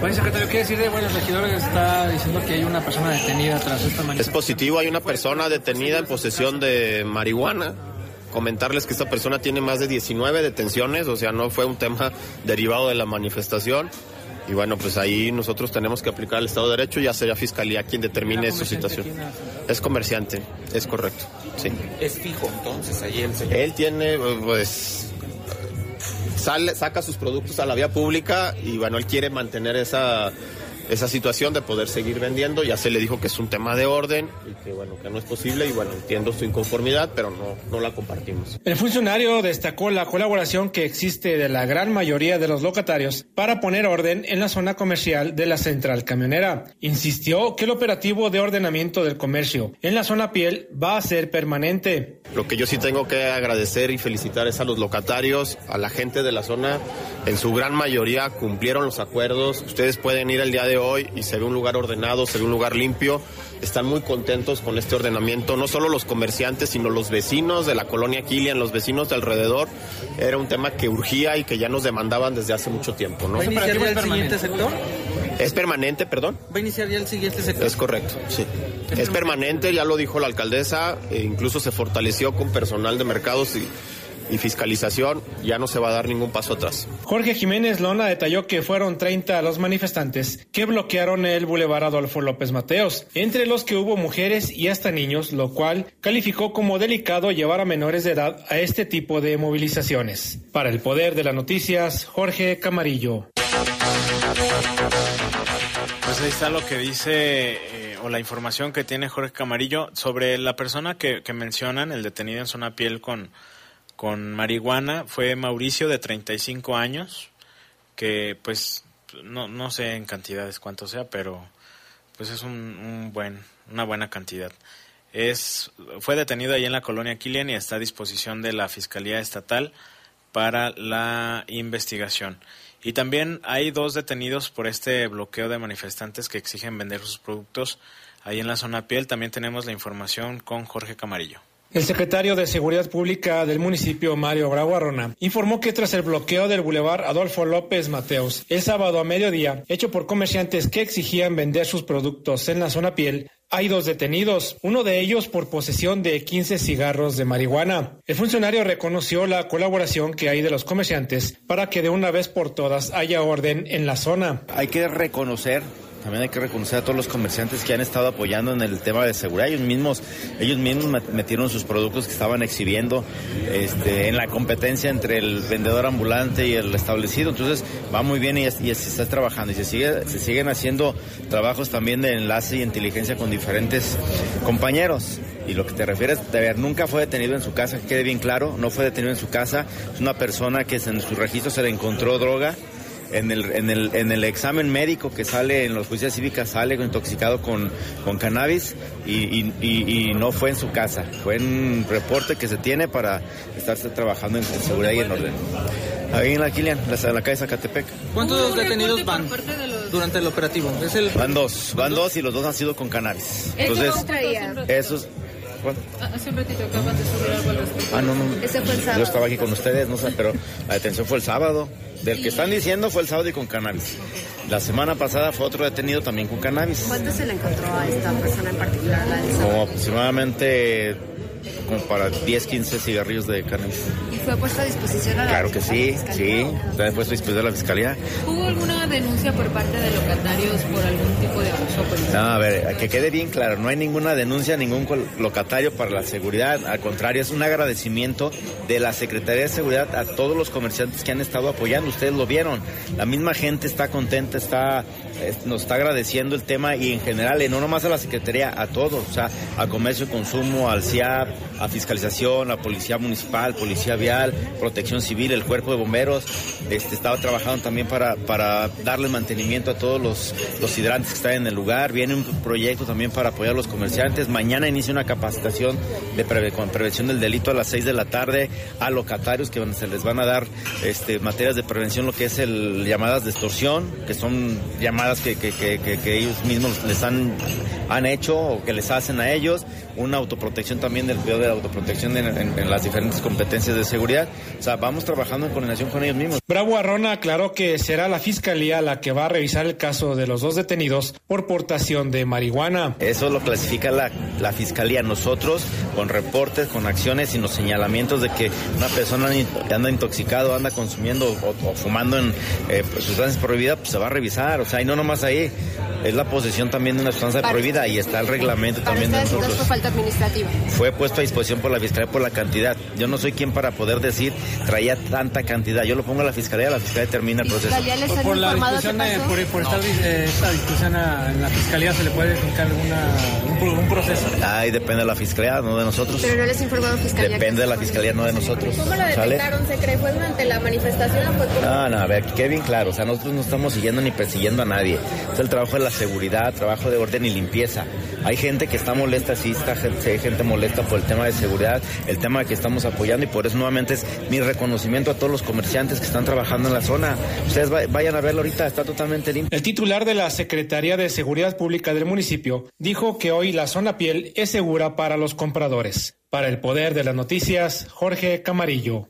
Bueno, secretario, ¿qué decir de bueno, el regidor está diciendo que hay una persona detenida tras esta Es manifestación? positivo, hay una persona detenida en posesión de marihuana. Comentarles que esta persona tiene más de 19 detenciones, o sea, no fue un tema derivado de la manifestación. Y bueno, pues ahí nosotros tenemos que aplicar el Estado de Derecho y ya será Fiscalía quien determine su situación. Es comerciante, es correcto, sí. Es fijo, entonces, ahí el señor. Él tiene, pues, sale, saca sus productos a la vía pública y bueno, él quiere mantener esa, esa situación de poder seguir vendiendo. Ya se le dijo que es un tema de orden y que bueno, que no es posible y bueno, entiendo su inconformidad, pero no, no la compartimos. El funcionario destacó la colaboración que existe de la gran mayoría de los locatarios para poner orden en la zona comercial de la central camionera. Insistió que el operativo de ordenamiento del comercio en la zona piel va a ser permanente. Lo que yo sí tengo que agradecer y felicitar es a los locatarios, a la gente de la zona. En su gran mayoría cumplieron los acuerdos. Ustedes pueden ir el día de hoy y se ve un lugar ordenado, se ve un lugar limpio. Están muy contentos con este ordenamiento, no solo los comerciantes, sino los vecinos de la colonia Kilian, los vecinos de alrededor. Era un tema que urgía y que ya nos demandaban desde hace mucho tiempo, ¿no? ¿Va a iniciar ya el siguiente sector? Es permanente, perdón. ¿Va a iniciar ya el siguiente sector? Es correcto, sí. Es permanente, ya lo dijo la alcaldesa, e incluso se fortaleció con personal de mercados y, y fiscalización, ya no se va a dar ningún paso atrás. Jorge Jiménez Lona detalló que fueron 30 los manifestantes que bloquearon el bulevar Adolfo López Mateos, entre los que hubo mujeres y hasta niños, lo cual calificó como delicado llevar a menores de edad a este tipo de movilizaciones. Para el Poder de las Noticias, Jorge Camarillo. Pues ahí está lo que dice eh, o la información que tiene Jorge Camarillo sobre la persona que, que mencionan, el detenido en zona piel con, con marihuana, fue Mauricio de 35 años, que pues no, no sé en cantidades cuánto sea, pero pues es un, un buen, una buena cantidad. Es, fue detenido ahí en la colonia Kilian y está a disposición de la Fiscalía Estatal para la investigación. Y también hay dos detenidos por este bloqueo de manifestantes que exigen vender sus productos ahí en la zona piel. También tenemos la información con Jorge Camarillo. El secretario de Seguridad Pública del municipio, Mario Bravo Arrona, informó que tras el bloqueo del bulevar Adolfo López Mateos, el sábado a mediodía, hecho por comerciantes que exigían vender sus productos en la zona piel, hay dos detenidos, uno de ellos por posesión de 15 cigarros de marihuana. El funcionario reconoció la colaboración que hay de los comerciantes para que de una vez por todas haya orden en la zona. Hay que reconocer también hay que reconocer a todos los comerciantes que han estado apoyando en el tema de seguridad. Ellos mismos, ellos mismos metieron sus productos que estaban exhibiendo este, en la competencia entre el vendedor ambulante y el establecido. Entonces va muy bien y, y se está trabajando y se, sigue, se siguen haciendo trabajos también de enlace y inteligencia con diferentes compañeros. Y lo que te refieres, de ver, nunca fue detenido en su casa, que quede bien claro, no fue detenido en su casa. Es una persona que en su registro se le encontró droga en el, en el, en el examen médico que sale en los juicios cívicas sale intoxicado con, con cannabis y, y, y, y, no fue en su casa, fue en un reporte que se tiene para estarse trabajando en, seguridad y en orden. Ahí en la Kilian, en la calle Zacatepec. ¿Cuántos detenidos van? Durante el operativo? ¿Es el... Van dos, van dos y los dos han sido con cannabis. Entonces, traía? esos... Hace un ratito acaban de subir algo al respecto. Ah, no, no. Ese fue el sábado. Yo estaba aquí con ustedes, no sé, pero la detención fue el sábado. Del que están diciendo fue el sábado y con cannabis. La semana pasada fue otro detenido también con cannabis. ¿Cuánto se le encontró a esta persona en particular? La del Como aproximadamente como para 10, 15 cigarrillos de cannabis. ¿Y fue puesto a disposición a la Claro que sí, sí. Está puesto a disposición de la fiscalía. ¿Hubo alguna denuncia por parte de locatarios por algún tipo de abuso policial? No, a ver, que quede bien claro, no hay ninguna denuncia, ningún locatario para la seguridad, al contrario, es un agradecimiento de la Secretaría de Seguridad a todos los comerciantes que han estado apoyando, ustedes lo vieron, la misma gente está contenta, está nos está agradeciendo el tema y en general, y no nomás a la Secretaría, a todos, o sea, a Comercio y Consumo, al CIAP, a Fiscalización, a Policía Municipal, Policía Vial, Protección Civil, el Cuerpo de Bomberos, este, estaba trabajando también para, para darle mantenimiento a todos los, los hidrantes que están en el lugar, viene un proyecto también para apoyar a los comerciantes, mañana inicia una capacitación de prevención del delito a las 6 de la tarde a locatarios que se les van a dar este, materias de prevención, lo que es el llamadas de extorsión, que son llamadas que, que- que- que- que ellos mismos les han, han hecho o que les hacen a ellos, una autoprotección también del cuidado de la autoprotección en, en- en las diferentes competencias de seguridad. O sea, vamos trabajando en coordinación con ellos mismos. Bravo Arrona aclaró que será la fiscalía la que va a revisar el caso de los dos detenidos por portación de marihuana. Eso lo clasifica la, la fiscalía. Nosotros, con reportes, con acciones y los señalamientos de que una persona anda intoxicado, anda consumiendo o, o fumando en eh, pues, sustancias prohibidas, pues se va a revisar. O sea, y no nomás ahí, es la posesión también de una sustancia Para prohibida y está el reglamento Para también de entonces fue nosotros. falta administrativa. Fue puesto a disposición por la fiscalía por la cantidad. Yo no soy quien para poder decir traía tanta cantidad. Yo lo pongo a la fiscalía, la fiscalía termina el proceso. ¿Fiscalía les Por, la discusión, de- por, por estar eh, esta discusión a- en la fiscalía, ¿se le puede fijar alguna, un, un proceso? Ahí depende de la fiscalía, no de nosotros. Pero no les informaron fiscalía. Depende de la fiscalía, no de nosotros. ¿Cómo lo ¿Sale? detectaron? ¿Se cree? ¿Fue durante la manifestación o fue. No, no, a ver, que quede bien claro, o sea, nosotros no estamos siguiendo ni persiguiendo a nadie. Es el trabajo de la seguridad, trabajo de orden y limpieza. Hay gente que está molesta, sí, está hay gente molesta por el tema de seguridad, el tema que estamos apoyando y por eso nuevamente es mi reconocimiento a todos los comerciantes que están trabajando en la zona. Ustedes va- vayan a verlo ahorita, está totalmente limpio. El titular de la Secretaría de Seguridad Pública del municipio dijo que hoy la zona piel es segura para los compradores. Para el poder de las noticias, Jorge Camarillo.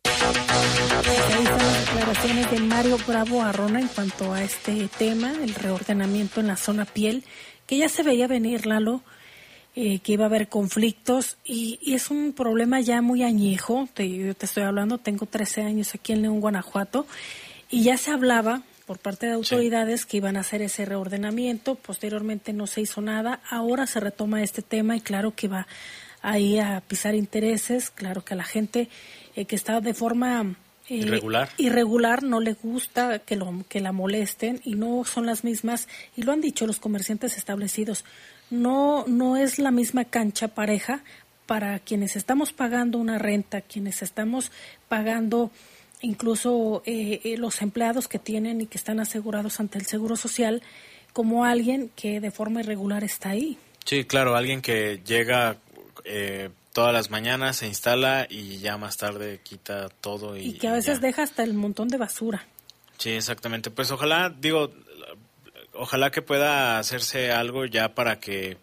Declaraciones de Mario Bravo Arrona en cuanto a este tema, el reordenamiento en la zona piel, que ya se veía venir, Lalo, eh, que iba a haber conflictos y, y es un problema ya muy añejo. Te, yo te estoy hablando, tengo 13 años aquí en León, Guanajuato, y ya se hablaba por parte de autoridades que iban a hacer ese reordenamiento. Posteriormente no se hizo nada. Ahora se retoma este tema y claro que va ahí a pisar intereses. Claro que a la gente eh, que está de forma eh, Irregular. irregular no le gusta que lo que la molesten y no son las mismas y lo han dicho los comerciantes establecidos no no es la misma cancha pareja para quienes estamos pagando una renta quienes estamos pagando incluso eh, eh, los empleados que tienen y que están asegurados ante el seguro social como alguien que de forma irregular está ahí Sí, claro, alguien que llega eh, todas las mañanas, se instala y ya más tarde quita todo. Y, y que a veces ya. deja hasta el montón de basura Sí, exactamente. Pues ojalá, digo, ojalá que pueda hacerse algo ya para que,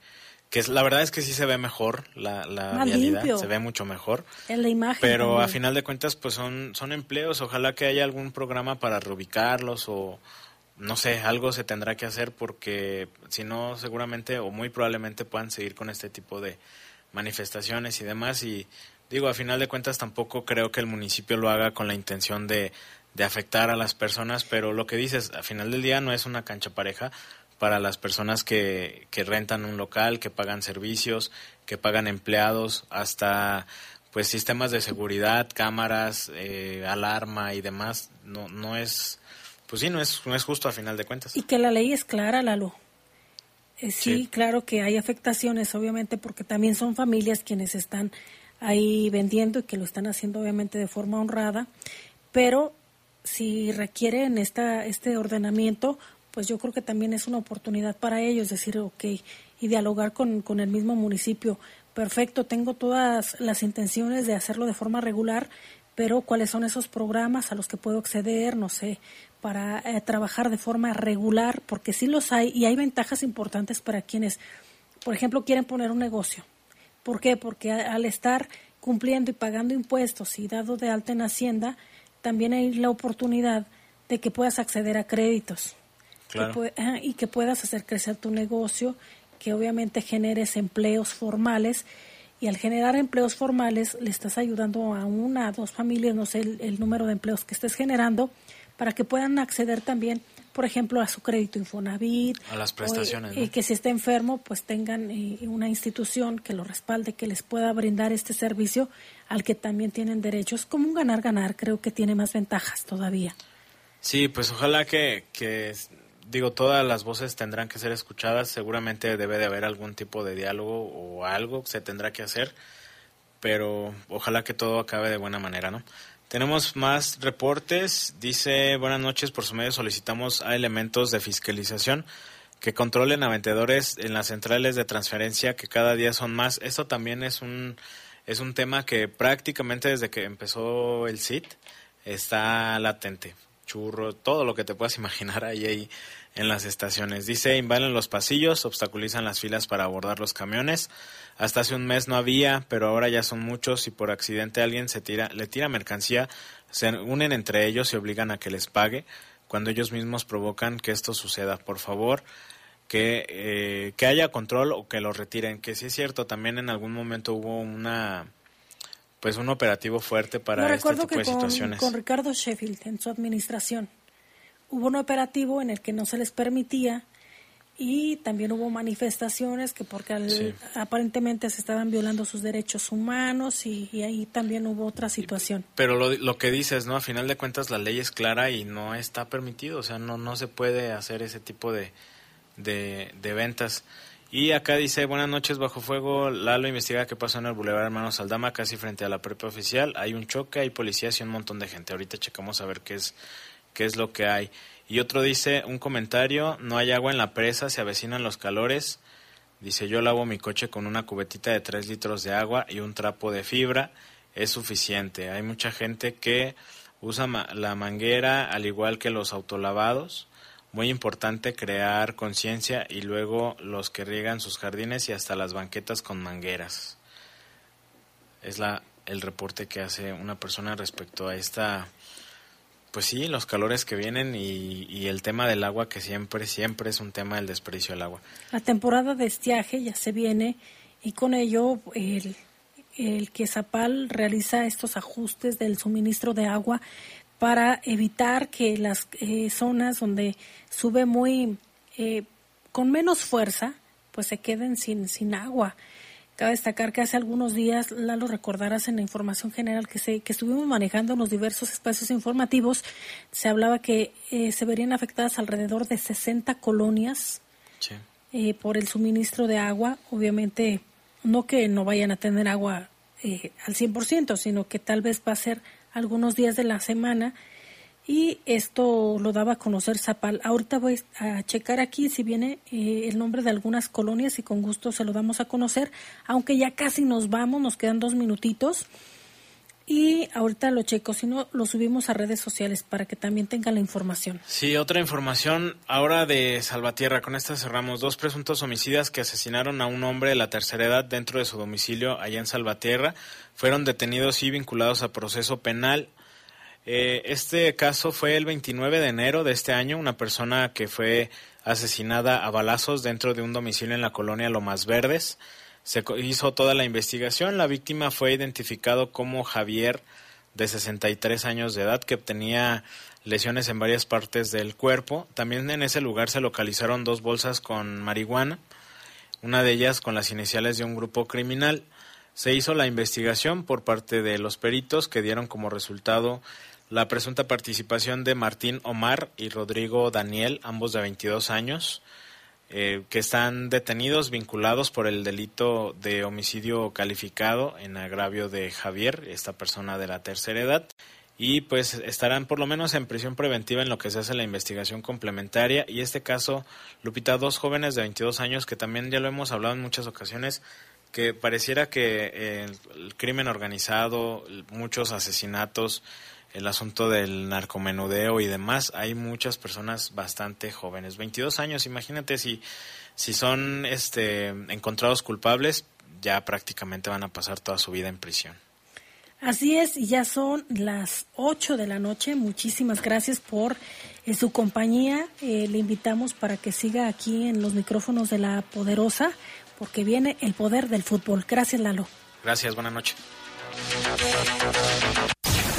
que la verdad es que sí se ve mejor la, la vialidad, limpio. se ve mucho mejor. en la imagen Pero a final de cuentas, pues son, son empleos. Ojalá que haya algún programa para reubicarlos o no sé, algo se tendrá que hacer porque si no, seguramente o muy probablemente puedan seguir con este tipo de manifestaciones y demás. Y digo, a final de cuentas tampoco creo que el municipio lo haga con la intención de, de afectar a las personas, pero lo que dices, a final del día no es una cancha pareja para las personas que, que rentan un local, que pagan servicios, que pagan empleados, hasta pues sistemas de seguridad, cámaras, eh, alarma y demás. No, no es, pues sí, no es, no es justo a final de cuentas. Y que la ley es clara, Lalo. Eh, sí, Sí. claro que hay afectaciones, obviamente, porque también son familias quienes están ahí vendiendo y que lo están haciendo, obviamente, de forma honrada. Pero si requieren esta, este ordenamiento, pues yo creo que también es una oportunidad para ellos decir, ok, y dialogar con, con el mismo municipio. Perfecto, tengo todas las intenciones de hacerlo de forma regular, pero cuáles son esos programas a los que puedo acceder, no sé, para eh, trabajar de forma regular, porque sí los hay y hay ventajas importantes para quienes, por ejemplo, quieren poner un negocio. ¿Por qué? Porque al estar cumpliendo y pagando impuestos y dado de alta en Hacienda, también hay la oportunidad de que puedas acceder a créditos y que puedas hacer crecer tu negocio, que obviamente generes empleos formales y al generar empleos formales le estás ayudando a una, a dos familias, no sé el, número de empleos que estés generando, para que puedan acceder también, por ejemplo, a su crédito Infonavit. A las prestaciones. Y que si está enfermo, pues tengan eh, una institución que lo respalde, que les pueda brindar este servicio al que también tienen derechos. Como un ganar-ganar, creo que tiene más ventajas todavía. Sí, pues ojalá que, que digo, todas las voces tendrán que ser escuchadas, seguramente debe de haber algún tipo de diálogo o algo que se tendrá que hacer, pero ojalá que todo acabe de buena manera, ¿no? Tenemos más reportes, dice, buenas noches, por su medio solicitamos a elementos de fiscalización que controlen a vendedores en las centrales de transferencia que cada día son más. Esto también es un, es un tema que prácticamente desde que empezó el SIT está latente churro, todo lo que te puedas imaginar ahí, ahí en las estaciones. Dice, invalen los pasillos, obstaculizan las filas para abordar los camiones. Hasta hace un mes no había, pero ahora ya son muchos y por accidente alguien se tira, le tira mercancía, se unen entre ellos y obligan a que les pague cuando ellos mismos provocan que esto suceda. Por favor, que, eh, que haya control o que lo retiren. Que sí es cierto, también en algún momento hubo una pues un operativo fuerte para este tipo que de situaciones. Con Ricardo Sheffield en su administración hubo un operativo en el que no se les permitía y también hubo manifestaciones que porque aparentemente se estaban violando sus derechos humanos y, ahí también hubo otra situación. Pero lo, lo, que dices, ¿no? A final de cuentas la ley es clara y no está permitido, o sea, no, no se puede hacer ese tipo de, de, de ventas. Y acá dice, buenas noches, bajo fuego, Lalo investiga qué pasó en el Boulevard Hermanos Aldama, casi frente a la propia oficial. Hay un choque, hay policías y un montón de gente. Ahorita checamos a ver qué es, qué es lo que hay. Y otro dice, un comentario, no hay agua en la presa, se avecinan los calores. Dice, yo lavo mi coche con una cubetita de 3 litros de agua y un trapo de fibra, es suficiente. Hay mucha gente que usa la manguera al igual que los autolavados muy importante crear conciencia y luego los que riegan sus jardines y hasta las banquetas con mangueras. Es la el reporte que hace una persona respecto a esta pues sí, los calores que vienen y, y, el tema del agua que siempre, siempre es un tema del desperdicio del agua. La temporada de estiaje ya se viene y con ello el, el que Zapal realiza estos ajustes del suministro de agua para evitar que las eh, zonas donde sube muy eh, con menos fuerza pues se queden sin, sin agua. Cabe destacar que hace algunos días, Lalo, recordarás en la información general que, se, que estuvimos manejando en los diversos espacios informativos, se hablaba que eh, se verían afectadas alrededor de 60 colonias por el suministro de agua. Obviamente, no que no vayan a tener agua al 100%, sino que tal vez va a ser algunos días de la semana y esto lo daba a conocer Zapal. Ahorita voy a checar aquí si viene eh, el nombre de algunas colonias y con gusto se lo damos a conocer, aunque ya casi nos vamos, nos quedan dos minutitos. Y ahorita lo checo, si no, lo subimos a redes sociales para que también tengan la información. Sí, otra información ahora de Salvatierra. Con esta cerramos. Dos presuntos homicidas que asesinaron a un hombre de la tercera edad dentro de su domicilio allá en Salvatierra fueron detenidos y vinculados a proceso penal. Eh, este caso fue el 29 de enero de este año. Una persona que fue asesinada a balazos dentro de un domicilio en la colonia Lomas Verdes. Se hizo toda la investigación. La víctima fue identificado como Javier, de 63 años de edad, que tenía lesiones en varias partes del cuerpo. También en ese lugar se localizaron dos bolsas con marihuana, una de ellas con las iniciales de un grupo criminal. Se hizo la investigación por parte de los peritos que dieron como resultado la presunta participación de Martín Omar y Rodrigo Daniel, ambos de 22 años, eh, que están detenidos vinculados por el delito de homicidio calificado en agravio de Javier, esta persona de la tercera edad, y pues estarán por lo menos en prisión preventiva en lo que se hace la investigación complementaria. Y este caso, Lupita, dos jóvenes de 22 años que también ya lo hemos hablado en muchas ocasiones, que pareciera que eh, el crimen organizado, muchos asesinatos, el asunto del narcomenudeo y demás, hay muchas personas bastante jóvenes, 22 años, imagínate si si son este encontrados culpables, ya prácticamente van a pasar toda su vida en prisión. Así es, y ya son las 8 de la noche. Muchísimas gracias por eh, su compañía. Eh, le invitamos para que siga aquí en los micrófonos de la Poderosa, porque viene el poder del fútbol. Gracias, Lalo. Gracias, buenas noches.